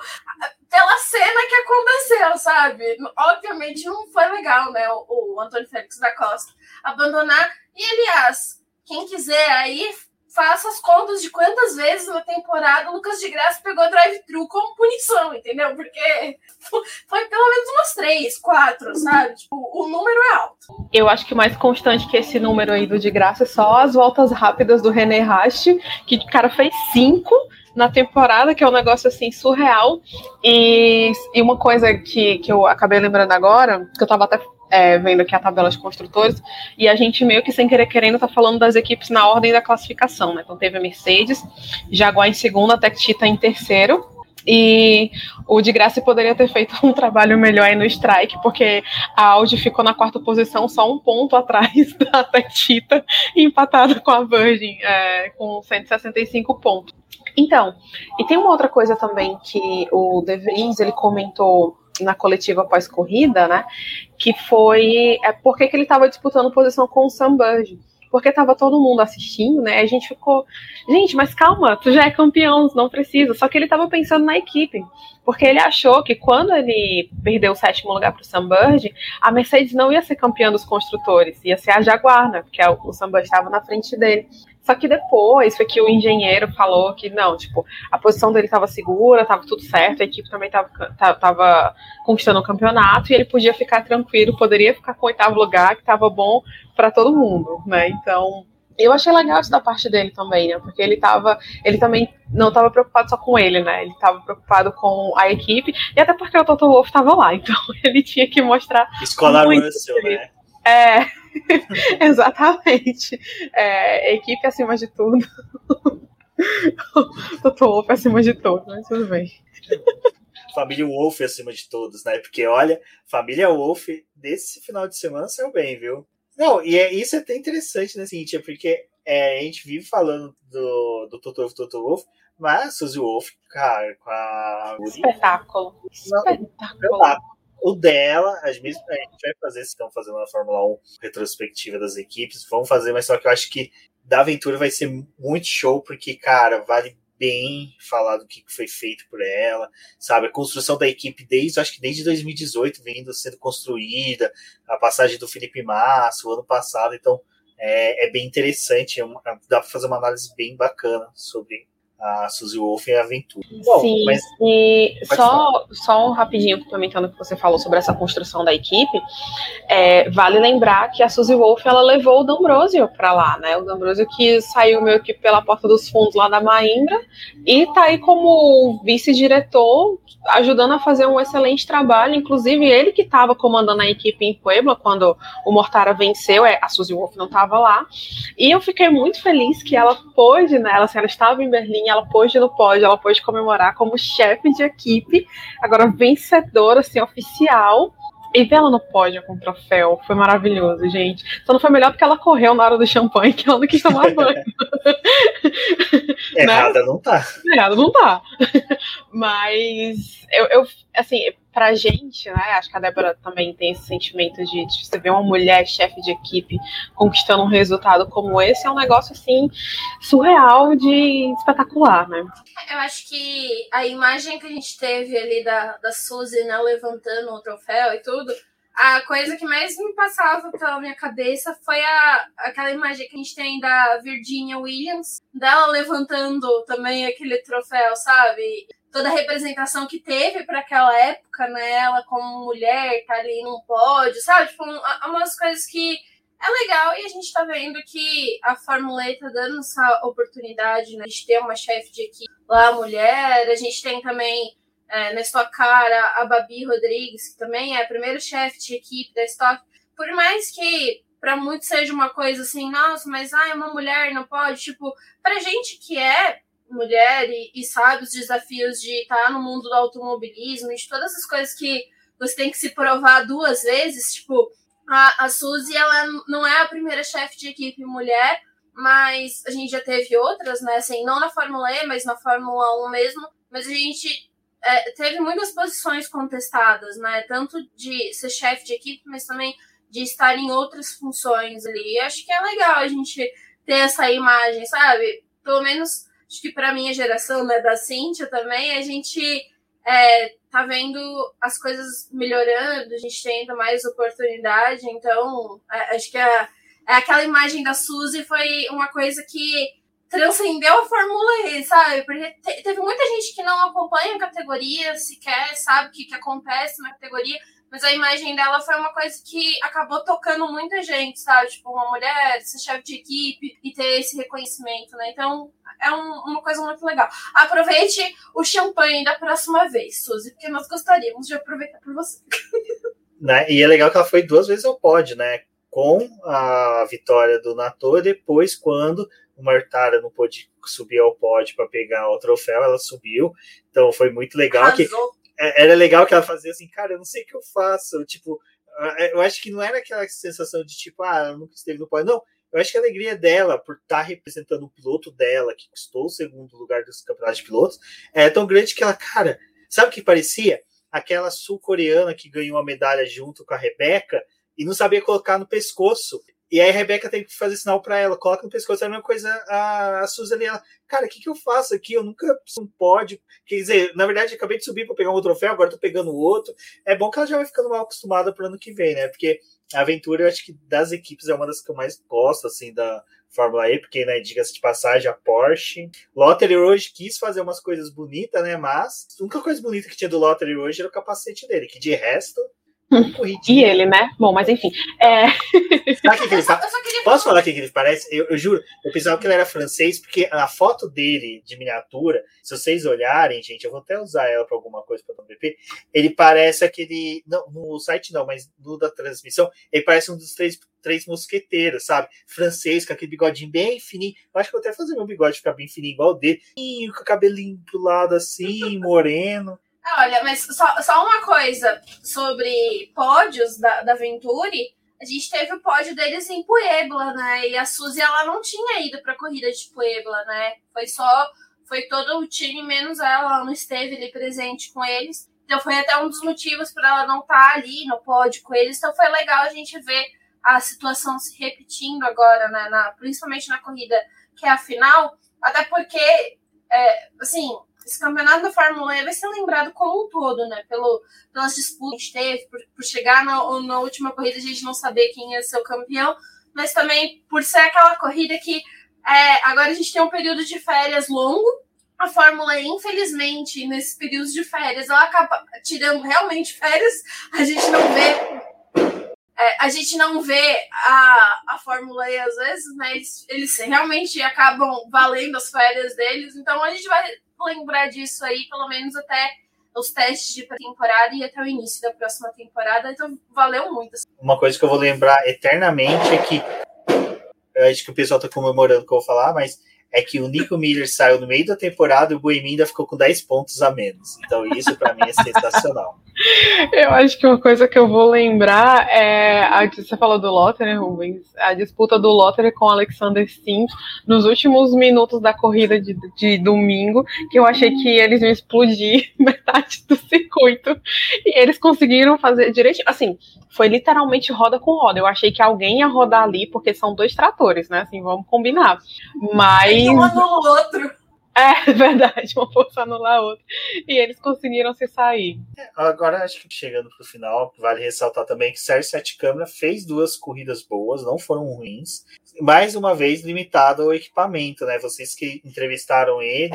pela cena que aconteceu, sabe? Obviamente não foi legal, né, o, o Antônio Félix da Costa abandonar. E, aliás, quem quiser aí faça as contas de quantas vezes na temporada o Lucas de Graça pegou drive-thru como punição, entendeu? Porque foi pelo menos umas três, quatro, sabe? Tipo, o número é alto. Eu acho que mais constante que esse número aí do de graça é só as voltas rápidas do René Rasch, que o cara fez cinco na temporada, que é um negócio assim surreal. E, e uma coisa que, que eu acabei lembrando agora, que eu tava até é, vendo aqui a tabela de construtores, e a gente meio que sem querer querendo tá falando das equipes na ordem da classificação, né? Então teve a Mercedes, Jaguar em segundo, a Tita em terceiro, e o de graça poderia ter feito um trabalho melhor aí no strike, porque a Audi ficou na quarta posição, só um ponto atrás da Tectita, empatada com a Virgin, é, com 165 pontos. Então, e tem uma outra coisa também que o De Vries, ele comentou na coletiva pós-corrida, né? Que foi é, porque que ele estava disputando posição com o Sam Burge. Porque estava todo mundo assistindo, né? A gente ficou, gente, mas calma, tu já é campeão, não precisa. Só que ele estava pensando na equipe. Porque ele achou que quando ele perdeu o sétimo lugar para o Sam Bird, a Mercedes não ia ser campeã dos construtores, ia ser a Jaguar, né? Porque o Sam Bird estava na frente dele. Só que depois foi que o engenheiro falou que não, tipo, a posição dele estava segura, estava tudo certo, a equipe também estava conquistando o campeonato e ele podia ficar tranquilo, poderia ficar com o oitavo lugar, que estava bom para todo mundo, né? Então, eu achei legal isso da parte dele também, né? Porque ele tava, ele também não estava preocupado só com ele, né? Ele estava preocupado com a equipe e até porque o Toto Wolff estava lá, então ele tinha que mostrar Escola Russell, né? É, exatamente. É, equipe acima de tudo. Toto Wolff acima de tudo, mas tudo bem. Família Wolf acima de todos, né? Porque olha, família Wolf desse final de semana saiu bem, viu? Não, e é, isso é até interessante, né, Cintia? Porque é, a gente vive falando do, do Toto Wolff, Toto Wolff, mas Suzy Wolf, cara, com a. Espetáculo. Espetáculo o dela, as mesmas, a gente vai fazer, se estão fazendo na Fórmula 1 retrospectiva das equipes, vamos fazer, mas só que eu acho que da aventura vai ser muito show, porque, cara, vale bem falar do que foi feito por ela, sabe? A construção da equipe desde, acho que desde 2018, vindo sendo construída, a passagem do Felipe Massa, o ano passado, então é, é bem interessante, é uma, dá para fazer uma análise bem bacana sobre a Suzy Wolf e a Aventura. Bom, Sim, mas e só, só um rapidinho complementando o que você falou sobre essa construção da equipe, é, vale lembrar que a Suzy Wolf ela levou o D'Ambrosio para lá, né? O D'Ambrosio que saiu meio que pela porta dos fundos lá da Maimbra e tá aí como vice-diretor, ajudando a fazer um excelente trabalho. Inclusive, ele que estava comandando a equipe em Puebla quando o Mortara venceu, é, a Suzy Wolf não estava lá. E eu fiquei muito feliz que ela pôde, né? Ela, assim, ela estava em Berlim, ela pôde no pódio, ela pôde comemorar como chefe de equipe, agora vencedora, assim, oficial. E ver ela no pódio com o troféu foi maravilhoso, gente. Só não foi melhor porque ela correu na hora do champanhe, que ela não quis tomar banho. errada não tá. Errado não tá. Mas eu, eu, assim, pra gente, né? Acho que a Débora também tem esse sentimento de, de você ver uma mulher chefe de equipe conquistando um resultado como esse, é um negócio assim surreal de espetacular, né? Eu acho que a imagem que a gente teve ali da, da Suzy, né, levantando o troféu e tudo, a coisa que mais me passava pela minha cabeça foi a, aquela imagem que a gente tem da Virginia Williams, dela levantando também aquele troféu, sabe? Toda a representação que teve para aquela época, né? Ela como mulher, tá ali num pódio, sabe? Tipo, um, umas coisas que é legal e a gente tá vendo que a Fórmula E tá dando essa oportunidade, né? De ter uma chefe de equipe lá, mulher. A gente tem também é, na Stock Car a Babi Rodrigues, que também é a primeira chefe de equipe da Stock. Por mais que para muitos seja uma coisa assim, nossa, mas ah, é uma mulher, não pode. Tipo, pra gente que é mulher e, e sabe os desafios de estar no mundo do automobilismo, de todas as coisas que você tem que se provar duas vezes, tipo, a, a Suzy, ela não é a primeira chefe de equipe mulher, mas a gente já teve outras, né? Assim, não na Fórmula E, mas na Fórmula 1 mesmo. Mas a gente é, teve muitas posições contestadas, né? Tanto de ser chefe de equipe, mas também de estar em outras funções ali. E acho que é legal a gente ter essa imagem, sabe? Pelo menos acho que para minha geração, né, da Cíntia também, a gente é, tá vendo as coisas melhorando, a gente tendo mais oportunidade, então é, acho que a, é aquela imagem da Suzy foi uma coisa que transcendeu a Fórmula E, sabe? Porque te, teve muita gente que não acompanha a categoria, sequer sabe o que, que acontece na categoria, mas a imagem dela foi uma coisa que acabou tocando muita gente, sabe? Tipo, uma mulher, ser chefe de equipe e ter esse reconhecimento, né? Então, é um, uma coisa muito legal. Aproveite o champanhe da próxima vez, Suzy, porque nós gostaríamos de aproveitar por você. Né? E é legal que ela foi duas vezes ao pódio, né? Com a vitória do Nato, depois quando o Martara não pôde subir ao pódio para pegar o troféu, ela subiu. Então foi muito legal Arrasou. que era legal que ela fazia assim, cara, eu não sei o que eu faço. Tipo, eu acho que não era aquela sensação de tipo, ah, nunca esteve no pódio. Não, eu acho que a alegria dela por estar tá representando o piloto dela, que custou o segundo lugar dos campeonatos de pilotos, é tão grande que ela, cara, sabe o que parecia? Aquela sul-coreana que ganhou a medalha junto com a Rebeca e não sabia colocar no pescoço. E aí a Rebeca tem que fazer sinal para ela, coloca no pescoço, é a mesma coisa a, a Suzy ela, cara, o que, que eu faço aqui? Eu nunca não pode. Quer dizer, na verdade, acabei de subir para pegar um troféu, agora tô pegando outro. É bom que ela já vai ficando mal acostumada pro ano que vem, né? Porque a aventura, eu acho que das equipes é uma das que eu mais gosto, assim, da Fórmula E, porque, né, diga-se de passagem, a Porsche. Lottery hoje quis fazer umas coisas bonitas, né? Mas a única coisa bonita que tinha do Lottery hoje era o capacete dele, que de resto e ele, né? Bom, mas enfim. É... Sabe que ele Posso falar o que ele parece? Eu, eu, juro, eu pensava que ele era francês, porque a foto dele de miniatura, se vocês olharem, gente, eu vou até usar ela para alguma coisa para o BP. Ele parece aquele. Não, no site não, mas no da transmissão, ele parece um dos três, três mosqueteiros, sabe? Francês, com aquele bigodinho bem fininho. Eu acho que vou até fazer meu bigode ficar bem fininho, igual o dele. Com o cabelinho pro lado assim, moreno. Olha, mas só, só uma coisa sobre pódios da, da Venturi. A gente teve o pódio deles em Puebla, né? E a Suzy, ela não tinha ido pra corrida de Puebla, né? Foi só. Foi todo o time, menos ela. Ela não esteve ali presente com eles. Então foi até um dos motivos para ela não estar tá ali no pódio com eles. Então foi legal a gente ver a situação se repetindo agora, né? Na, principalmente na corrida que é a final. Até porque, é, assim, esse campeonato da Fórmula E vai ser lembrado como um todo, né? Pelo, pelas disputas que teve, por, por chegar na, na última corrida a gente não saber quem ia ser o campeão, mas também por ser aquela corrida que é, agora a gente tem um período de férias longo, a Fórmula E, infelizmente, nesses períodos de férias, ela acaba tirando realmente férias, a gente não vê. É, a gente não vê a, a Fórmula E às vezes, né? Eles, eles realmente acabam valendo as férias deles. Então a gente vai lembrar disso aí, pelo menos até os testes de pré-temporada e até o início da próxima temporada. Então valeu muito. Uma coisa que eu vou lembrar eternamente é que eu acho que o pessoal tá comemorando o que eu vou falar, mas é que o Nico Miller saiu no meio da temporada e o Boemin ainda ficou com 10 pontos a menos. Então isso para mim é sensacional. Eu acho que uma coisa que eu vou lembrar é a você falou do Lottery, Rubens, a disputa do Lottery com o Alexander Sims nos últimos minutos da corrida de, de domingo, que eu achei que eles iam explodir metade do circuito e eles conseguiram fazer direitinho. Assim, foi literalmente roda com roda. Eu achei que alguém ia rodar ali porque são dois tratores, né? Assim, vamos combinar. Mas um anula o outro. É verdade, uma força anular a outra. E eles conseguiram se sair. Agora, acho que chegando pro final, vale ressaltar também que Sérgio Sete Câmara fez duas corridas boas, não foram ruins. Mais uma vez, limitado ao equipamento, né? Vocês que entrevistaram ele,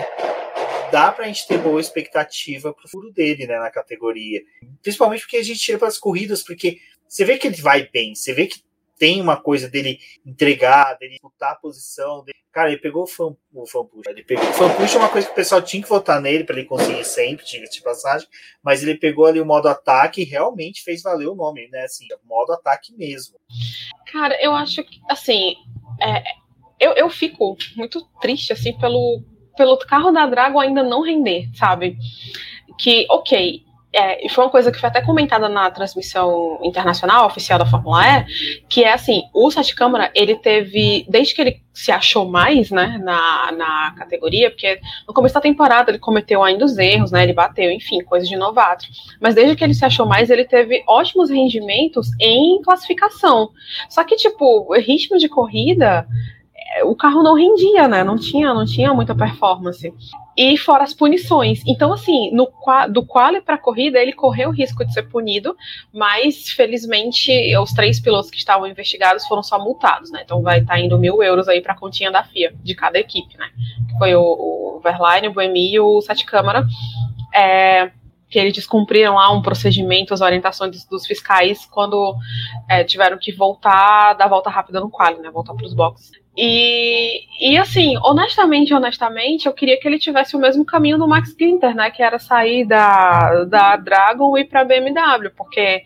dá pra gente ter boa expectativa pro futuro dele, né, na categoria. Principalmente porque a gente tira para as corridas, porque você vê que ele vai bem, você vê que tem uma coisa dele entregar, dele disputar a posição. Dele... Cara, ele pegou o fan, o fan push. Ele pegou, o fan push é uma coisa que o pessoal tinha que votar nele para ele conseguir sempre, diga de passagem. Mas ele pegou ali o modo ataque e realmente fez valer o nome, né? Assim, modo ataque mesmo. Cara, eu acho que, assim, é, eu, eu fico muito triste, assim, pelo, pelo carro da Drago ainda não render, sabe? Que, ok, é, foi uma coisa que foi até comentada na transmissão internacional oficial da Fórmula E, que é assim, o Sete Câmara, ele teve, desde que ele se achou mais, né, na, na categoria, porque no começo da temporada ele cometeu ainda os erros, né, ele bateu, enfim, coisa de novato, mas desde que ele se achou mais, ele teve ótimos rendimentos em classificação, só que, tipo, ritmo de corrida, o carro não rendia, né? Não tinha, não tinha muita performance. E fora as punições. Então, assim, no, do quali para a corrida, ele correu o risco de ser punido, mas felizmente os três pilotos que estavam investigados foram só multados, né? Então vai estar tá indo mil euros aí para a continha da FIA, de cada equipe, né? Que foi o, o Verlaine, o Boemi e o Sete Câmara. É, que eles descumpriram lá um procedimento, as orientações dos, dos fiscais, quando é, tiveram que voltar, dar volta rápida no quali, né? Voltar para os boxes. E, e assim, honestamente, honestamente, eu queria que ele tivesse o mesmo caminho do Max Ginter, né? Que era sair da, da Dragon e ir para BMW, porque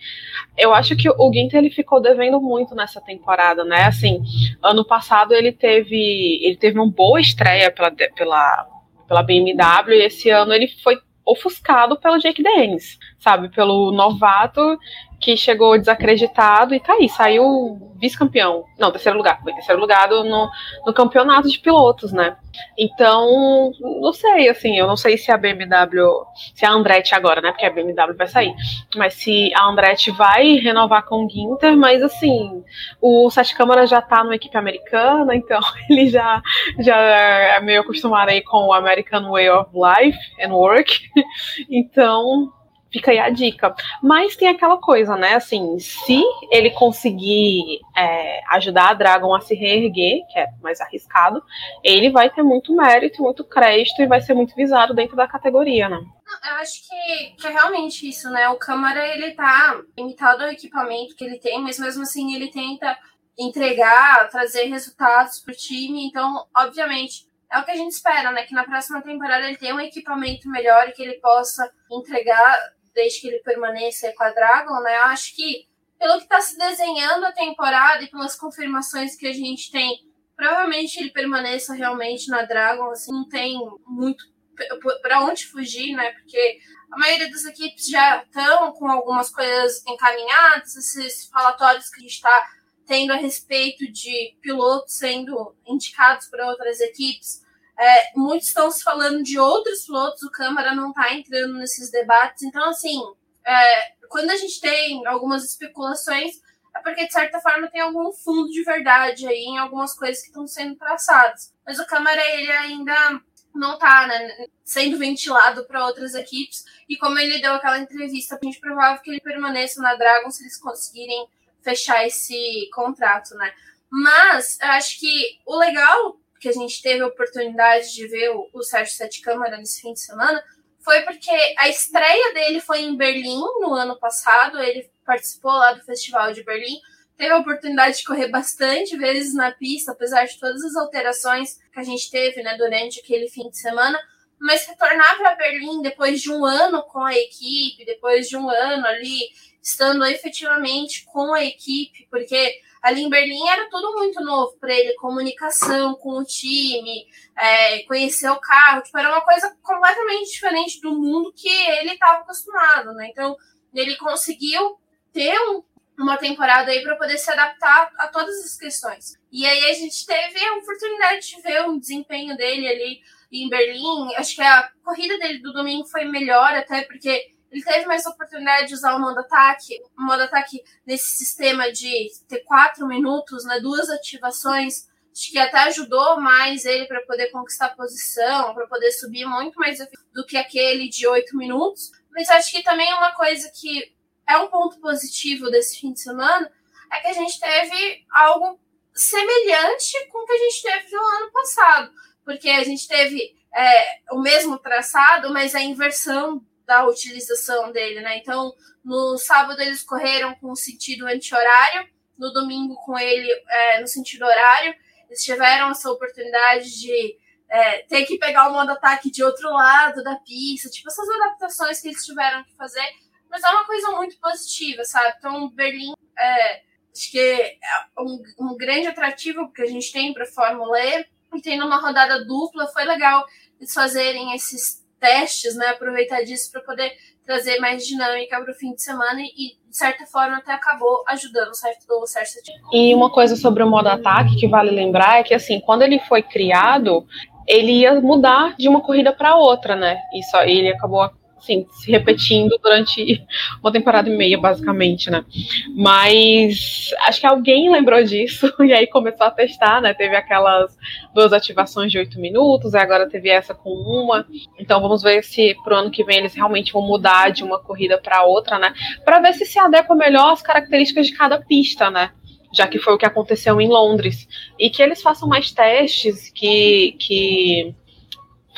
eu acho que o Ginter ele ficou devendo muito nessa temporada, né? Assim, ano passado ele teve ele teve uma boa estreia pela, pela, pela BMW e esse ano ele foi ofuscado pelo Jake Dennis, sabe? Pelo novato que chegou desacreditado e tá aí, saiu vice-campeão. Não, terceiro lugar, foi terceiro lugar no, no campeonato de pilotos, né? Então, não sei, assim, eu não sei se a BMW, se a Andretti agora, né? Porque a BMW vai sair, mas se a Andretti vai renovar com o Ginter, mas assim, o Sete Câmara já tá numa equipe americana, então ele já, já é meio acostumado aí com o American Way of Life and Work, então Fica aí a dica. Mas tem aquela coisa, né? Assim, se ele conseguir é, ajudar a Dragon a se reerguer, que é mais arriscado, ele vai ter muito mérito, muito crédito e vai ser muito visado dentro da categoria, né? Eu acho que, que é realmente isso, né? O Câmara, ele tá limitado ao equipamento que ele tem, mas mesmo assim ele tenta entregar, trazer resultados pro time. Então, obviamente, é o que a gente espera, né? Que na próxima temporada ele tenha um equipamento melhor e que ele possa entregar desde que ele permaneça com a Dragon, né? Eu acho que pelo que está se desenhando a temporada e pelas confirmações que a gente tem, provavelmente ele permaneça realmente na Dragon, assim, não tem muito para onde fugir, né? Porque a maioria das equipes já estão com algumas coisas encaminhadas, esses falatórios que a gente está tendo a respeito de pilotos sendo indicados para outras equipes é, muitos estão se falando de outros pilotos, o Câmara não está entrando nesses debates. Então, assim, é, quando a gente tem algumas especulações, é porque, de certa forma, tem algum fundo de verdade aí em algumas coisas que estão sendo traçadas. Mas o Câmara, ele ainda não está né, sendo ventilado para outras equipes. E como ele deu aquela entrevista, a gente provável que ele permaneça na Dragon se eles conseguirem fechar esse contrato, né? Mas eu acho que o legal que a gente teve a oportunidade de ver o, o Sérgio Sete Câmara nesse fim de semana, foi porque a estreia dele foi em Berlim no ano passado, ele participou lá do Festival de Berlim, teve a oportunidade de correr bastante vezes na pista, apesar de todas as alterações que a gente teve né, durante aquele fim de semana, mas retornar para Berlim depois de um ano com a equipe, depois de um ano ali estando efetivamente com a equipe, porque ali em Berlim era tudo muito novo para ele, comunicação com o time, é, conhecer o carro, tipo, era uma coisa completamente diferente do mundo que ele estava acostumado, né? Então ele conseguiu ter um, uma temporada aí para poder se adaptar a todas as questões. E aí a gente teve a oportunidade de ver o desempenho dele ali em Berlim. Acho que a corrida dele do domingo foi melhor, até porque ele teve mais oportunidade de usar o modo ataque, o modo ataque nesse sistema de ter quatro minutos, né, duas ativações, acho que até ajudou mais ele para poder conquistar posição, para poder subir muito mais do que aquele de oito minutos. Mas acho que também uma coisa que é um ponto positivo desse fim de semana é que a gente teve algo semelhante com o que a gente teve no ano passado, porque a gente teve é, o mesmo traçado, mas a inversão da utilização dele, né? Então, no sábado eles correram com o sentido anti-horário, no domingo com ele é, no sentido horário. Eles tiveram essa oportunidade de é, ter que pegar o modo ataque de outro lado da pista, tipo essas adaptações que eles tiveram que fazer, mas é uma coisa muito positiva, sabe? Então, Berlim é, acho que é um, um grande atrativo que a gente tem para a Fórmula E, e tendo uma rodada dupla, foi legal eles fazerem esses testes, né? Aproveitar disso para poder trazer mais dinâmica para o fim de semana e, de certa forma, até acabou ajudando o certo do certo E uma coisa sobre o modo ataque que vale lembrar é que, assim, quando ele foi criado, ele ia mudar de uma corrida para outra, né? E só ele acabou assim, se repetindo durante uma temporada e meia, basicamente, né? Mas acho que alguém lembrou disso e aí começou a testar, né? Teve aquelas duas ativações de oito minutos, agora teve essa com uma. Então vamos ver se pro ano que vem eles realmente vão mudar de uma corrida para outra, né? Para ver se se adequa melhor às características de cada pista, né? já que foi o que aconteceu em Londres. E que eles façam mais testes, que, que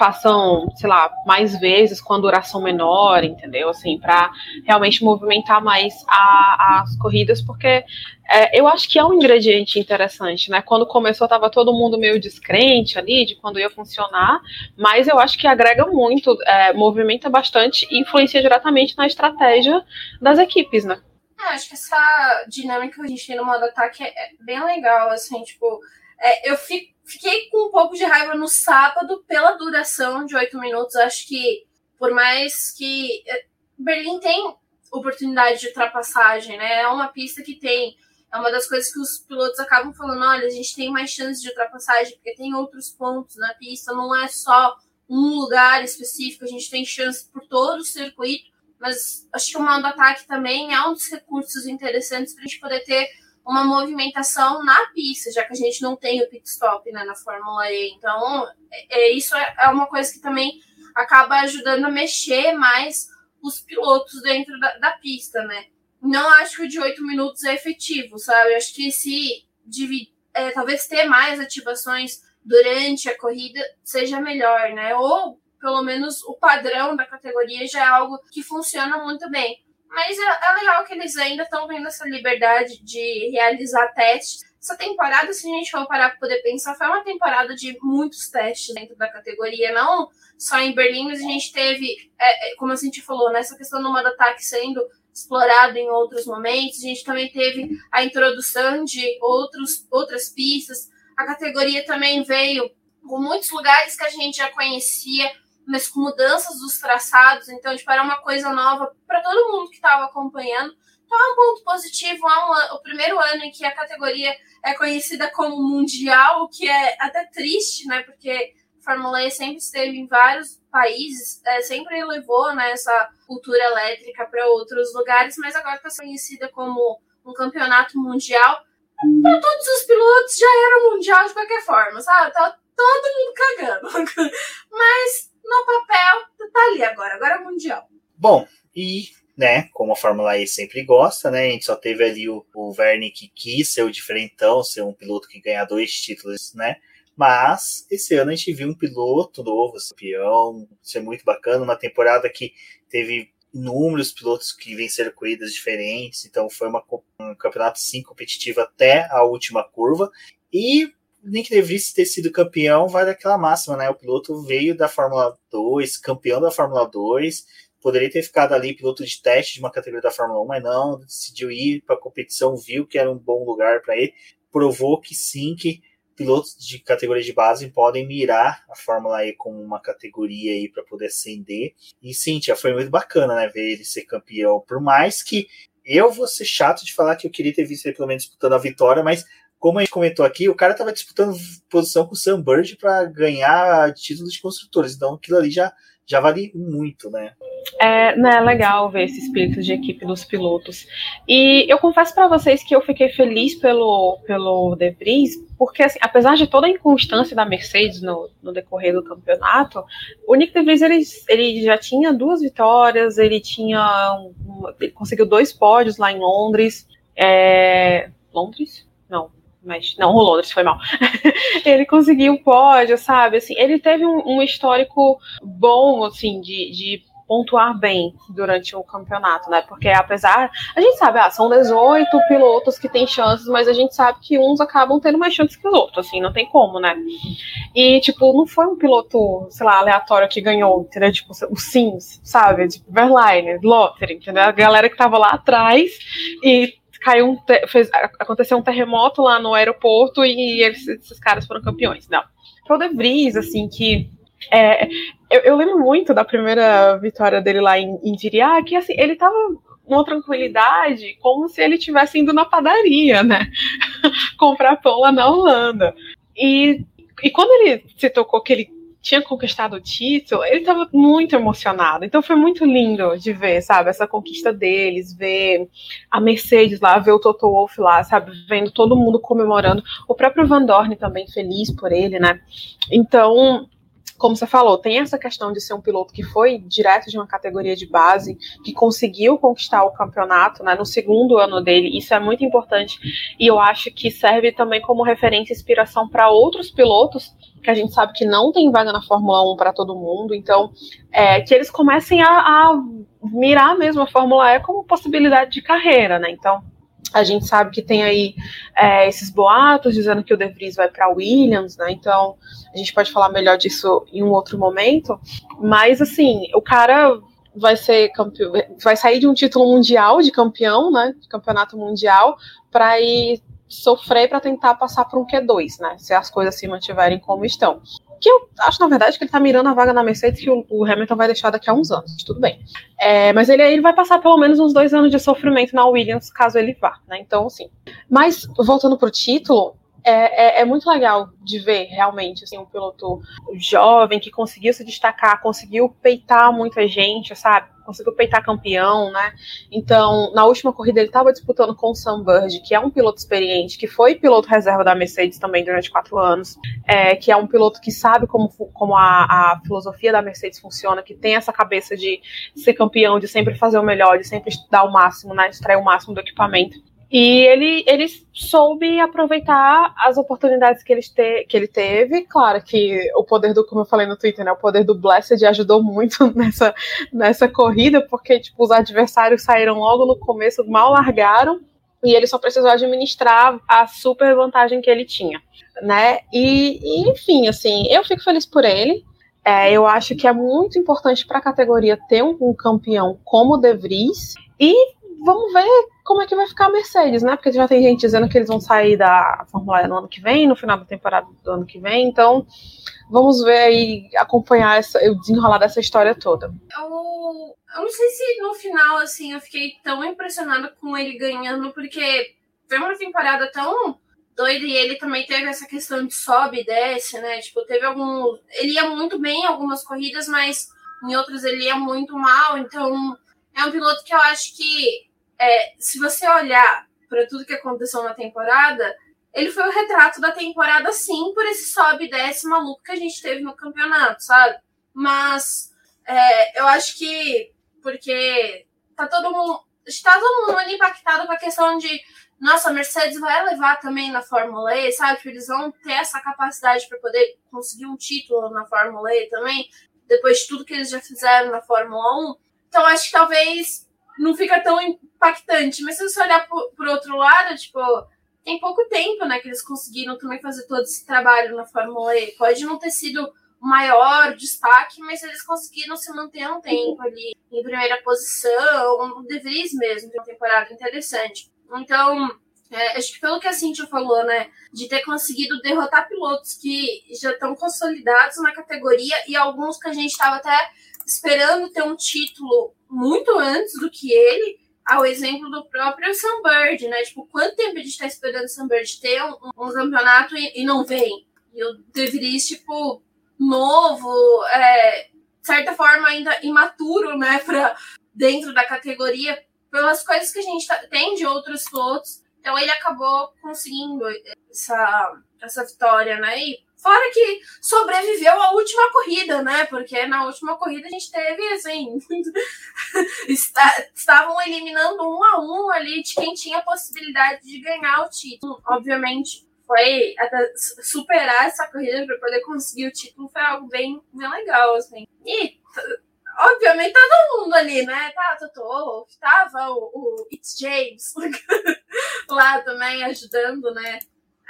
façam, sei lá, mais vezes com a duração menor, entendeu? Assim, para realmente movimentar mais a, as corridas, porque é, eu acho que é um ingrediente interessante, né? Quando começou, tava todo mundo meio descrente ali de quando ia funcionar, mas eu acho que agrega muito, é, movimenta bastante e influencia diretamente na estratégia das equipes, né? É, acho que essa dinâmica que a gente tem no modo ataque é bem legal, assim, tipo, é, eu fico Fiquei com um pouco de raiva no sábado pela duração de oito minutos. Acho que, por mais que. Eh, Berlim tem oportunidade de ultrapassagem, né? É uma pista que tem. É uma das coisas que os pilotos acabam falando: olha, a gente tem mais chances de ultrapassagem, porque tem outros pontos na pista, não é só um lugar específico, a gente tem chance por todo o circuito. Mas acho que o mando ataque também é um dos recursos interessantes para a gente poder ter uma movimentação na pista, já que a gente não tem o pit stop né, na Fórmula E. Então, é, é, isso é, é uma coisa que também acaba ajudando a mexer mais os pilotos dentro da, da pista, né? Não acho que o de oito minutos é efetivo, sabe? Acho que se dividir, é, talvez ter mais ativações durante a corrida seja melhor, né? Ou pelo menos o padrão da categoria já é algo que funciona muito bem. Mas é, é legal que eles ainda estão tendo essa liberdade de realizar testes. Essa temporada, se a gente for parar para poder pensar, foi uma temporada de muitos testes dentro da categoria, não só em Berlim, mas a gente teve, é, é como a gente falou, nessa questão do modo ataque sendo explorado em outros momentos. A gente também teve a introdução de outros, outras pistas. A categoria também veio com muitos lugares que a gente já conhecia, mas com mudanças dos traçados, então tipo, era uma coisa nova para todo mundo que estava acompanhando. Então é um ponto positivo, é um, o primeiro ano em que a categoria é conhecida como mundial, o que é até triste, né? Porque a Fórmula E sempre esteve em vários países, é, sempre levou né, essa cultura elétrica para outros lugares, mas agora está conhecida como um campeonato mundial. Para todos os pilotos já era mundial de qualquer forma, sabe? Tá todo mundo cagando. Mas no papel, tá ali agora, agora é mundial. Bom, e né, como a Fórmula E sempre gosta, né, a gente só teve ali o, o Verne que quis ser o diferentão, ser um piloto que ganha dois títulos, né, Mas esse ano a gente viu um piloto novo, campeão, é muito bacana, uma temporada que teve inúmeros pilotos que venceram corridas diferentes, então foi uma, um campeonato sim competitivo até a última curva. E Nick DeVries ter sido campeão vai daquela máxima, né? O piloto veio da Fórmula 2, campeão da Fórmula 2, poderia ter ficado ali piloto de teste de uma categoria da Fórmula 1, mas não, decidiu ir para a competição, viu que era um bom lugar para ele, provou que sim, que pilotos de categoria de base podem mirar a Fórmula E como uma categoria aí para poder ascender. E já foi muito bacana, né, ver ele ser campeão. Por mais que eu vou ser chato de falar que eu queria ter visto ele pelo menos disputando a vitória, mas como a gente comentou aqui, o cara estava disputando posição com o Sam Bird para ganhar título de construtores. Então aquilo ali já já vale muito, né? É, né, legal ver esse espírito de equipe dos pilotos. E eu confesso para vocês que eu fiquei feliz pelo, pelo De Vries, porque assim, apesar de toda a inconstância da Mercedes no, no decorrer do campeonato, o Nick De Vries ele, ele já tinha duas vitórias, ele tinha um, ele conseguiu dois pódios lá em Londres. É, Londres? Não, mas não, o Londres foi mal. ele conseguiu um pódio, sabe? Assim, ele teve um, um histórico bom, assim, de, de, pontuar bem durante o campeonato, né? Porque apesar, a gente sabe, ah, são 18 pilotos que têm chances, mas a gente sabe que uns acabam tendo mais chances que os outros, assim, não tem como, né? E, tipo, não foi um piloto, sei lá, aleatório que ganhou, entendeu? Tipo, o Sims, sabe? Tipo, Verlaine, Lotter, entendeu? A galera que tava lá atrás e caiu um fez, aconteceu um terremoto lá no aeroporto e eles, esses caras foram campeões. Não. Foi o De Vries, assim, que é, eu, eu, lembro muito da primeira vitória dele lá em, em Diriá, que assim, ele tava uma tranquilidade, como se ele estivesse indo na padaria, né? Comprar pão lá na Holanda. E, e quando ele se tocou que ele tinha conquistado o título, ele estava muito emocionado. Então foi muito lindo de ver, sabe, essa conquista deles, ver a Mercedes lá, ver o Toto Wolff lá, sabe, vendo todo mundo comemorando. O próprio Van Dorn também feliz por ele, né? Então, como você falou, tem essa questão de ser um piloto que foi direto de uma categoria de base, que conseguiu conquistar o campeonato né, no segundo ano dele. Isso é muito importante e eu acho que serve também como referência e inspiração para outros pilotos que a gente sabe que não tem vaga na Fórmula 1 para todo mundo, então é, que eles comecem a, a, mirar mesmo a Fórmula E como possibilidade de carreira, né? Então a gente sabe que tem aí é, esses boatos dizendo que o De Vries vai para Williams, né? Então a gente pode falar melhor disso em um outro momento, mas assim o cara vai ser campeão, vai sair de um título mundial de campeão, né? De campeonato mundial para ir sofrer para tentar passar para um Q2, né? Se as coisas se mantiverem como estão. Que eu acho, na verdade, que ele tá mirando a vaga na Mercedes que o, o Hamilton vai deixar daqui a uns anos, tudo bem. É, mas ele, ele vai passar pelo menos uns dois anos de sofrimento na Williams, caso ele vá, né? Então, assim. Mas, voltando pro título, é, é, é, muito legal de ver realmente assim, um piloto jovem que conseguiu se destacar, conseguiu peitar muita gente, sabe? Conseguiu peitar campeão, né? Então, na última corrida ele estava disputando com o Sam Bird, que é um piloto experiente, que foi piloto reserva da Mercedes também durante quatro anos, é, que é um piloto que sabe como, como a, a filosofia da Mercedes funciona, que tem essa cabeça de ser campeão, de sempre fazer o melhor, de sempre dar o máximo, né? Extrair o máximo do equipamento. E ele, ele soube aproveitar as oportunidades que ele, te, que ele teve. Claro que o poder do, como eu falei no Twitter, né, o poder do Blessed ajudou muito nessa, nessa corrida, porque tipo, os adversários saíram logo no começo, mal largaram, e ele só precisou administrar a super vantagem que ele tinha. Né? E, e enfim, assim, eu fico feliz por ele. É, eu acho que é muito importante para a categoria ter um, um campeão como o De Vries. E vamos ver como é que vai ficar a Mercedes, né? Porque já tem gente dizendo que eles vão sair da Fórmula E no ano que vem, no final da temporada do ano que vem. Então, vamos ver aí, acompanhar essa, o desenrolar dessa história toda. Eu, eu não sei se no final, assim, eu fiquei tão impressionada com ele ganhando, porque foi uma temporada tão doida e ele também teve essa questão de sobe e desce, né? Tipo, teve algum. Ele ia muito bem em algumas corridas, mas em outras ele ia muito mal. Então, é um piloto que eu acho que é, se você olhar para tudo que aconteceu na temporada, ele foi o retrato da temporada, sim, por esse sobe e desce maluco que a gente teve no campeonato, sabe? Mas é, eu acho que porque tá todo mundo. está todo mundo impactado com a questão de nossa, a Mercedes vai levar também na Fórmula E, sabe? Tipo, eles vão ter essa capacidade para poder conseguir um título na Fórmula E também, depois de tudo que eles já fizeram na Fórmula 1. Então, acho que talvez não fica tão impactante. Mas se você olhar por, por outro lado, tipo, tem pouco tempo, né, que eles conseguiram também fazer todo esse trabalho na Fórmula E. Pode não ter sido o maior destaque, mas eles conseguiram se manter um tempo ali em primeira posição, o De Vries mesmo, tem uma temporada interessante. Então, é, acho que pelo que a Cintia falou, né, de ter conseguido derrotar pilotos que já estão consolidados na categoria e alguns que a gente estava até esperando ter um título muito antes do que ele, ao exemplo do próprio Sunbird, né? Tipo, quanto tempo a gente está esperando o Sunbird ter um, um campeonato e, e, não vem? E o De Vries, tipo, novo, é, de certa forma ainda imaturo, né, para dentro da categoria, pelas coisas que a gente tá, tem de outros pilotos. Então ele acabou conseguindo essa, essa vitória, né? E fora que sobreviveu à última corrida, né? Porque na última corrida a gente teve, assim, está, estavam eliminando um a um ali de quem tinha a possibilidade de ganhar o título. Obviamente, foi superar essa corrida para poder conseguir o título foi algo bem, bem legal, assim. E obviamente todo mundo ali, né? Tá, Toto tava o, o It's James lá também ajudando, né?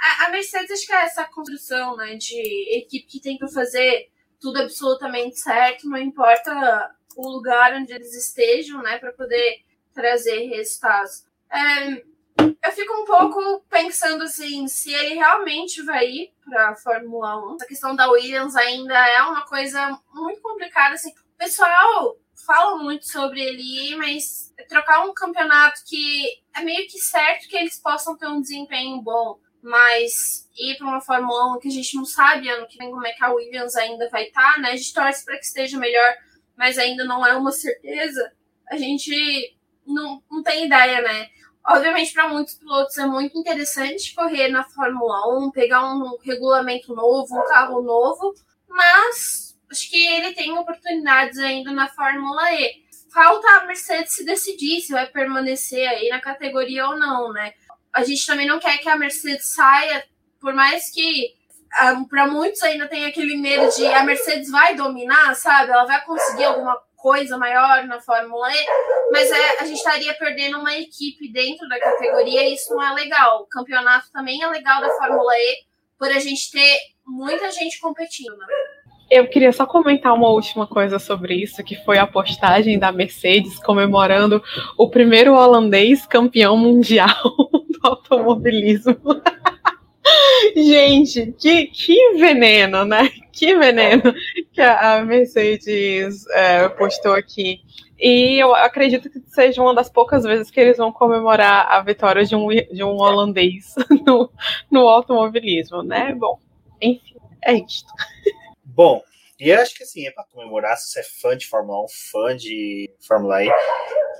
A, a, Mercedes acho que é essa construção, né, de equipe que tenta fazer tudo absolutamente certo, não importa o lugar onde eles estejam, né, para poder trazer resultados. É, eu fico um pouco pensando assim, se ele realmente vai ir para a Fórmula 1. A questão da Williams ainda é uma coisa muito complicada assim pessoal fala muito sobre ele, mas trocar um campeonato que é meio que certo que eles possam ter um desempenho bom, mas ir para uma Fórmula 1 que a gente não sabe ano que vem como é que a Williams ainda vai estar, tá, né? A gente torce para que esteja melhor, mas ainda não é uma certeza. A gente não, não tem ideia, né? Obviamente, para muitos pilotos é muito interessante correr na Fórmula 1, pegar um regulamento novo, um carro novo, mas acho que ele tem oportunidades ainda na Fórmula E. Falta a Mercedes se decidir se vai permanecer aí na categoria ou não, né? A gente também não quer que a Mercedes saia, por mais que um, ah, para muitos ainda tem aquele medo de a Mercedes vai dominar, sabe? Ela vai conseguir alguma coisa maior na Fórmula E, mas é, a gente estaria perdendo uma equipe dentro da categoria e isso não é legal. O campeonato também é legal da Fórmula E por a gente ter muita gente competindo, né? Eu queria só comentar uma última coisa sobre isso, que foi a postagem da Mercedes comemorando o primeiro holandês campeão mundial automobilismo. Gente, que, que veneno, né? Que veneno que a Mercedes é, postou aqui. E eu acredito que seja uma das poucas vezes que eles vão comemorar a vitória de um, de um holandês no, no automobilismo, né? Bom, enfim, é isto. Bom, e acho que assim, é pra comemorar se você é fã de Fórmula 1, fã de Fórmula E.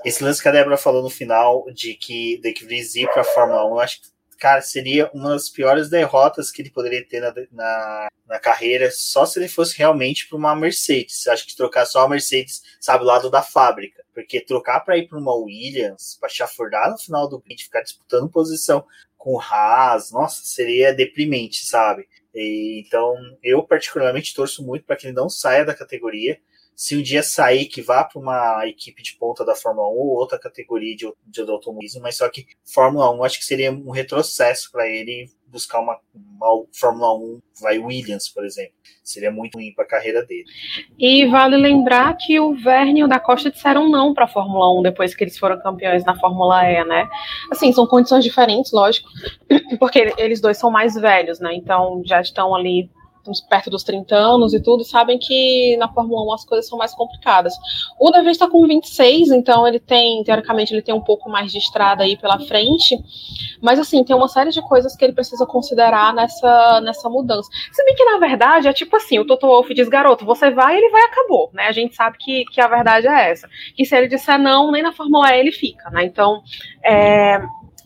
Esse lance que a Débora falou no final de que de que Vries ir pra Fórmula 1, eu acho que, cara, seria uma das piores derrotas que ele poderia ter na, na, na carreira, só se ele fosse realmente para uma Mercedes. Acho que trocar só a Mercedes, sabe, lado da fábrica. Porque trocar para ir para uma Williams, para chafurdar no final do grid, ficar disputando posição com o Haas, nossa, seria deprimente, sabe? E, então, eu particularmente torço muito para que ele não saia da categoria. Se um dia sair, que vá para uma equipe de ponta da Fórmula 1 ou outra categoria de, de automobilismo, mas só que Fórmula 1 acho que seria um retrocesso para ele buscar uma, uma Fórmula 1, vai Williams, por exemplo. Seria muito ruim para a carreira dele. E vale lembrar que o Verne e o da Costa disseram não para a Fórmula 1 depois que eles foram campeões na Fórmula E, né? Assim, são condições diferentes, lógico, porque eles dois são mais velhos, né? Então já estão ali perto dos 30 anos e tudo, sabem que na Fórmula 1 as coisas são mais complicadas. O Davi está com 26, então ele tem, teoricamente, ele tem um pouco mais de estrada aí pela frente, mas assim, tem uma série de coisas que ele precisa considerar nessa, nessa mudança. Se bem que, na verdade, é tipo assim, o Toto Wolff diz, garoto, você vai, ele vai, acabou, né? A gente sabe que, que a verdade é essa. Que se ele disser não, nem na Fórmula E ele fica, né? Então, é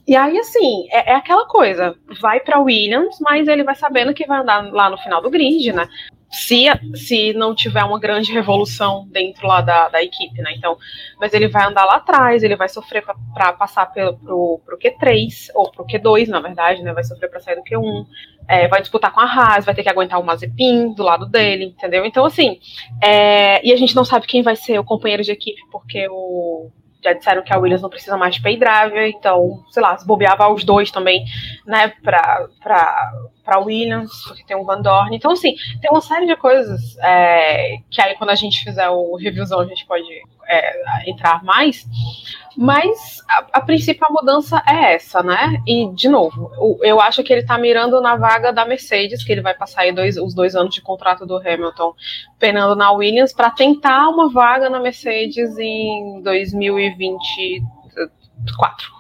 e aí, assim, é, é aquela coisa, vai para Williams, mas ele vai sabendo que vai andar lá no final do grid, né? se, se não tiver uma grande revolução dentro lá da, da equipe, né? Então, mas ele vai andar lá atrás, ele vai sofrer para passar pelo, pro, pro Q3, ou pro Q2, na verdade, né? Vai sofrer para sair do Q1, é, vai disputar com a Haas, vai ter que aguentar o Mazepin do lado dele, entendeu? Então, assim, é, e a gente não sabe quem vai ser o companheiro de equipe, porque o já disseram que a Williams não precisa mais de pay driver, então, sei lá, se bobeava os dois também, né, pra, pra, pra Williams, porque tem o Van Dorn. Então, assim, tem uma série de coisas é, que aí quando a gente fizer o reviewzão a gente pode é, entrar mais. Mas a, a, principal mudança é essa, né? E, de novo, eu acho que ele tá mirando na vaga da Mercedes, que ele vai passar aí dois, os dois anos de contrato do Hamilton penando na Williams, para tentar uma vaga na Mercedes em 2024.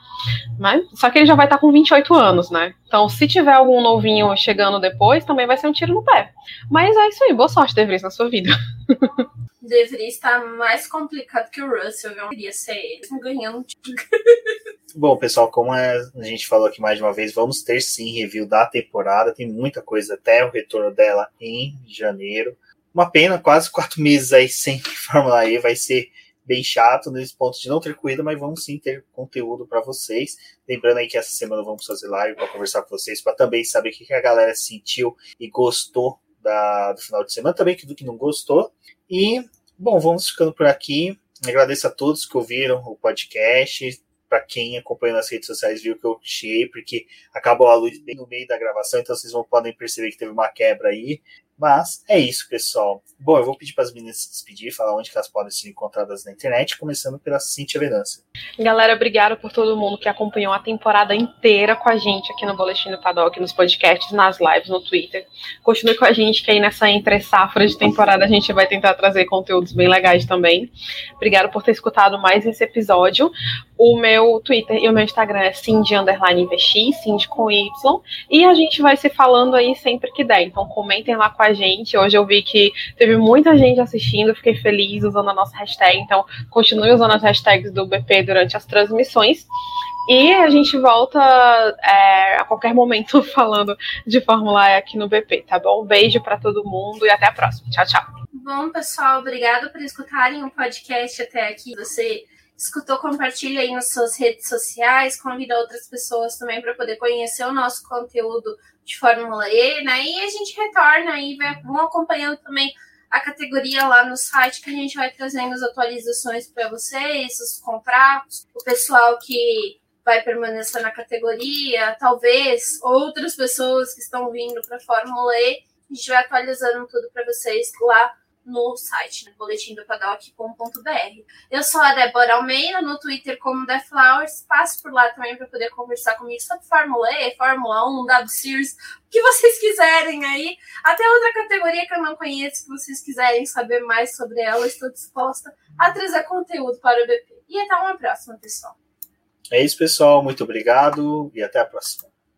Mas, só que ele já vai estar tá com 28 anos, né? Então, se tiver algum novinho chegando depois, também vai ser um tiro no pé. Mas é isso aí, boa sorte, De Vries, na sua vida. deveria estar mais complicado que o Russell. Eu não queria ser ele ganhando. Bom, pessoal, como a gente falou aqui mais de uma vez, vamos ter sim review da temporada. Tem muita coisa até o retorno dela em janeiro. Uma pena, quase quatro meses aí sem Fórmula E. Vai ser bem chato nesse ponto de não ter corrida, mas vamos sim ter conteúdo para vocês. Lembrando aí que essa semana vamos fazer live para conversar com vocês, para também saber o que a galera sentiu e gostou da, do final de semana, também do que não gostou. E Bom, vamos ficando por aqui. Agradeço a todos que ouviram o podcast. Para quem acompanha nas redes sociais viu que eu chiei, porque acabou a luz bem no meio da gravação, então vocês vão podem perceber que teve uma quebra aí. Mas é isso, pessoal. Bom, eu vou pedir para as meninas se despedir, falar onde elas podem ser encontradas na internet, começando pela Cintia Venâncio. Galera, obrigada por todo mundo que acompanhou a temporada inteira com a gente aqui no Boletim do Paddock, nos podcasts, nas lives, no Twitter. Continue com a gente, que aí nessa entre safra de temporada a gente vai tentar trazer conteúdos bem legais também. Obrigada por ter escutado mais esse episódio. O meu Twitter e o meu Instagram é cindy_vx, cindy com Y. E a gente vai se falando aí sempre que der. Então comentem lá com a gente. Hoje eu vi que teve muita gente assistindo, fiquei feliz usando a nossa hashtag. Então, continue usando as hashtags do BP durante as transmissões. E a gente volta é, a qualquer momento falando de Fórmula E aqui no BP, tá bom? Beijo para todo mundo e até a próxima. Tchau, tchau. Bom, pessoal, obrigado por escutarem o podcast até aqui. Você escutou, compartilha aí nas suas redes sociais, convida outras pessoas também para poder conhecer o nosso conteúdo de Fórmula E, né? E a gente retorna aí, vai, vão acompanhando também a categoria lá no site que a gente vai trazendo as atualizações para vocês, os contratos, o pessoal que vai permanecer na categoria, talvez outras pessoas que estão vindo para a Fórmula E, a gente vai atualizando tudo para vocês lá no site, no boletimdopaddock.com.br. Eu sou a Débora Almeida, no Twitter como The Flowers. Passe por lá também para poder conversar comigo sobre Fórmula E, Fórmula 1, W Series, o que vocês quiserem aí. Até outra categoria que eu não conheço, que vocês quiserem saber mais sobre ela, estou disposta a trazer conteúdo para o BP. E até uma próxima, pessoal. É isso, pessoal. Muito obrigado e até a próxima.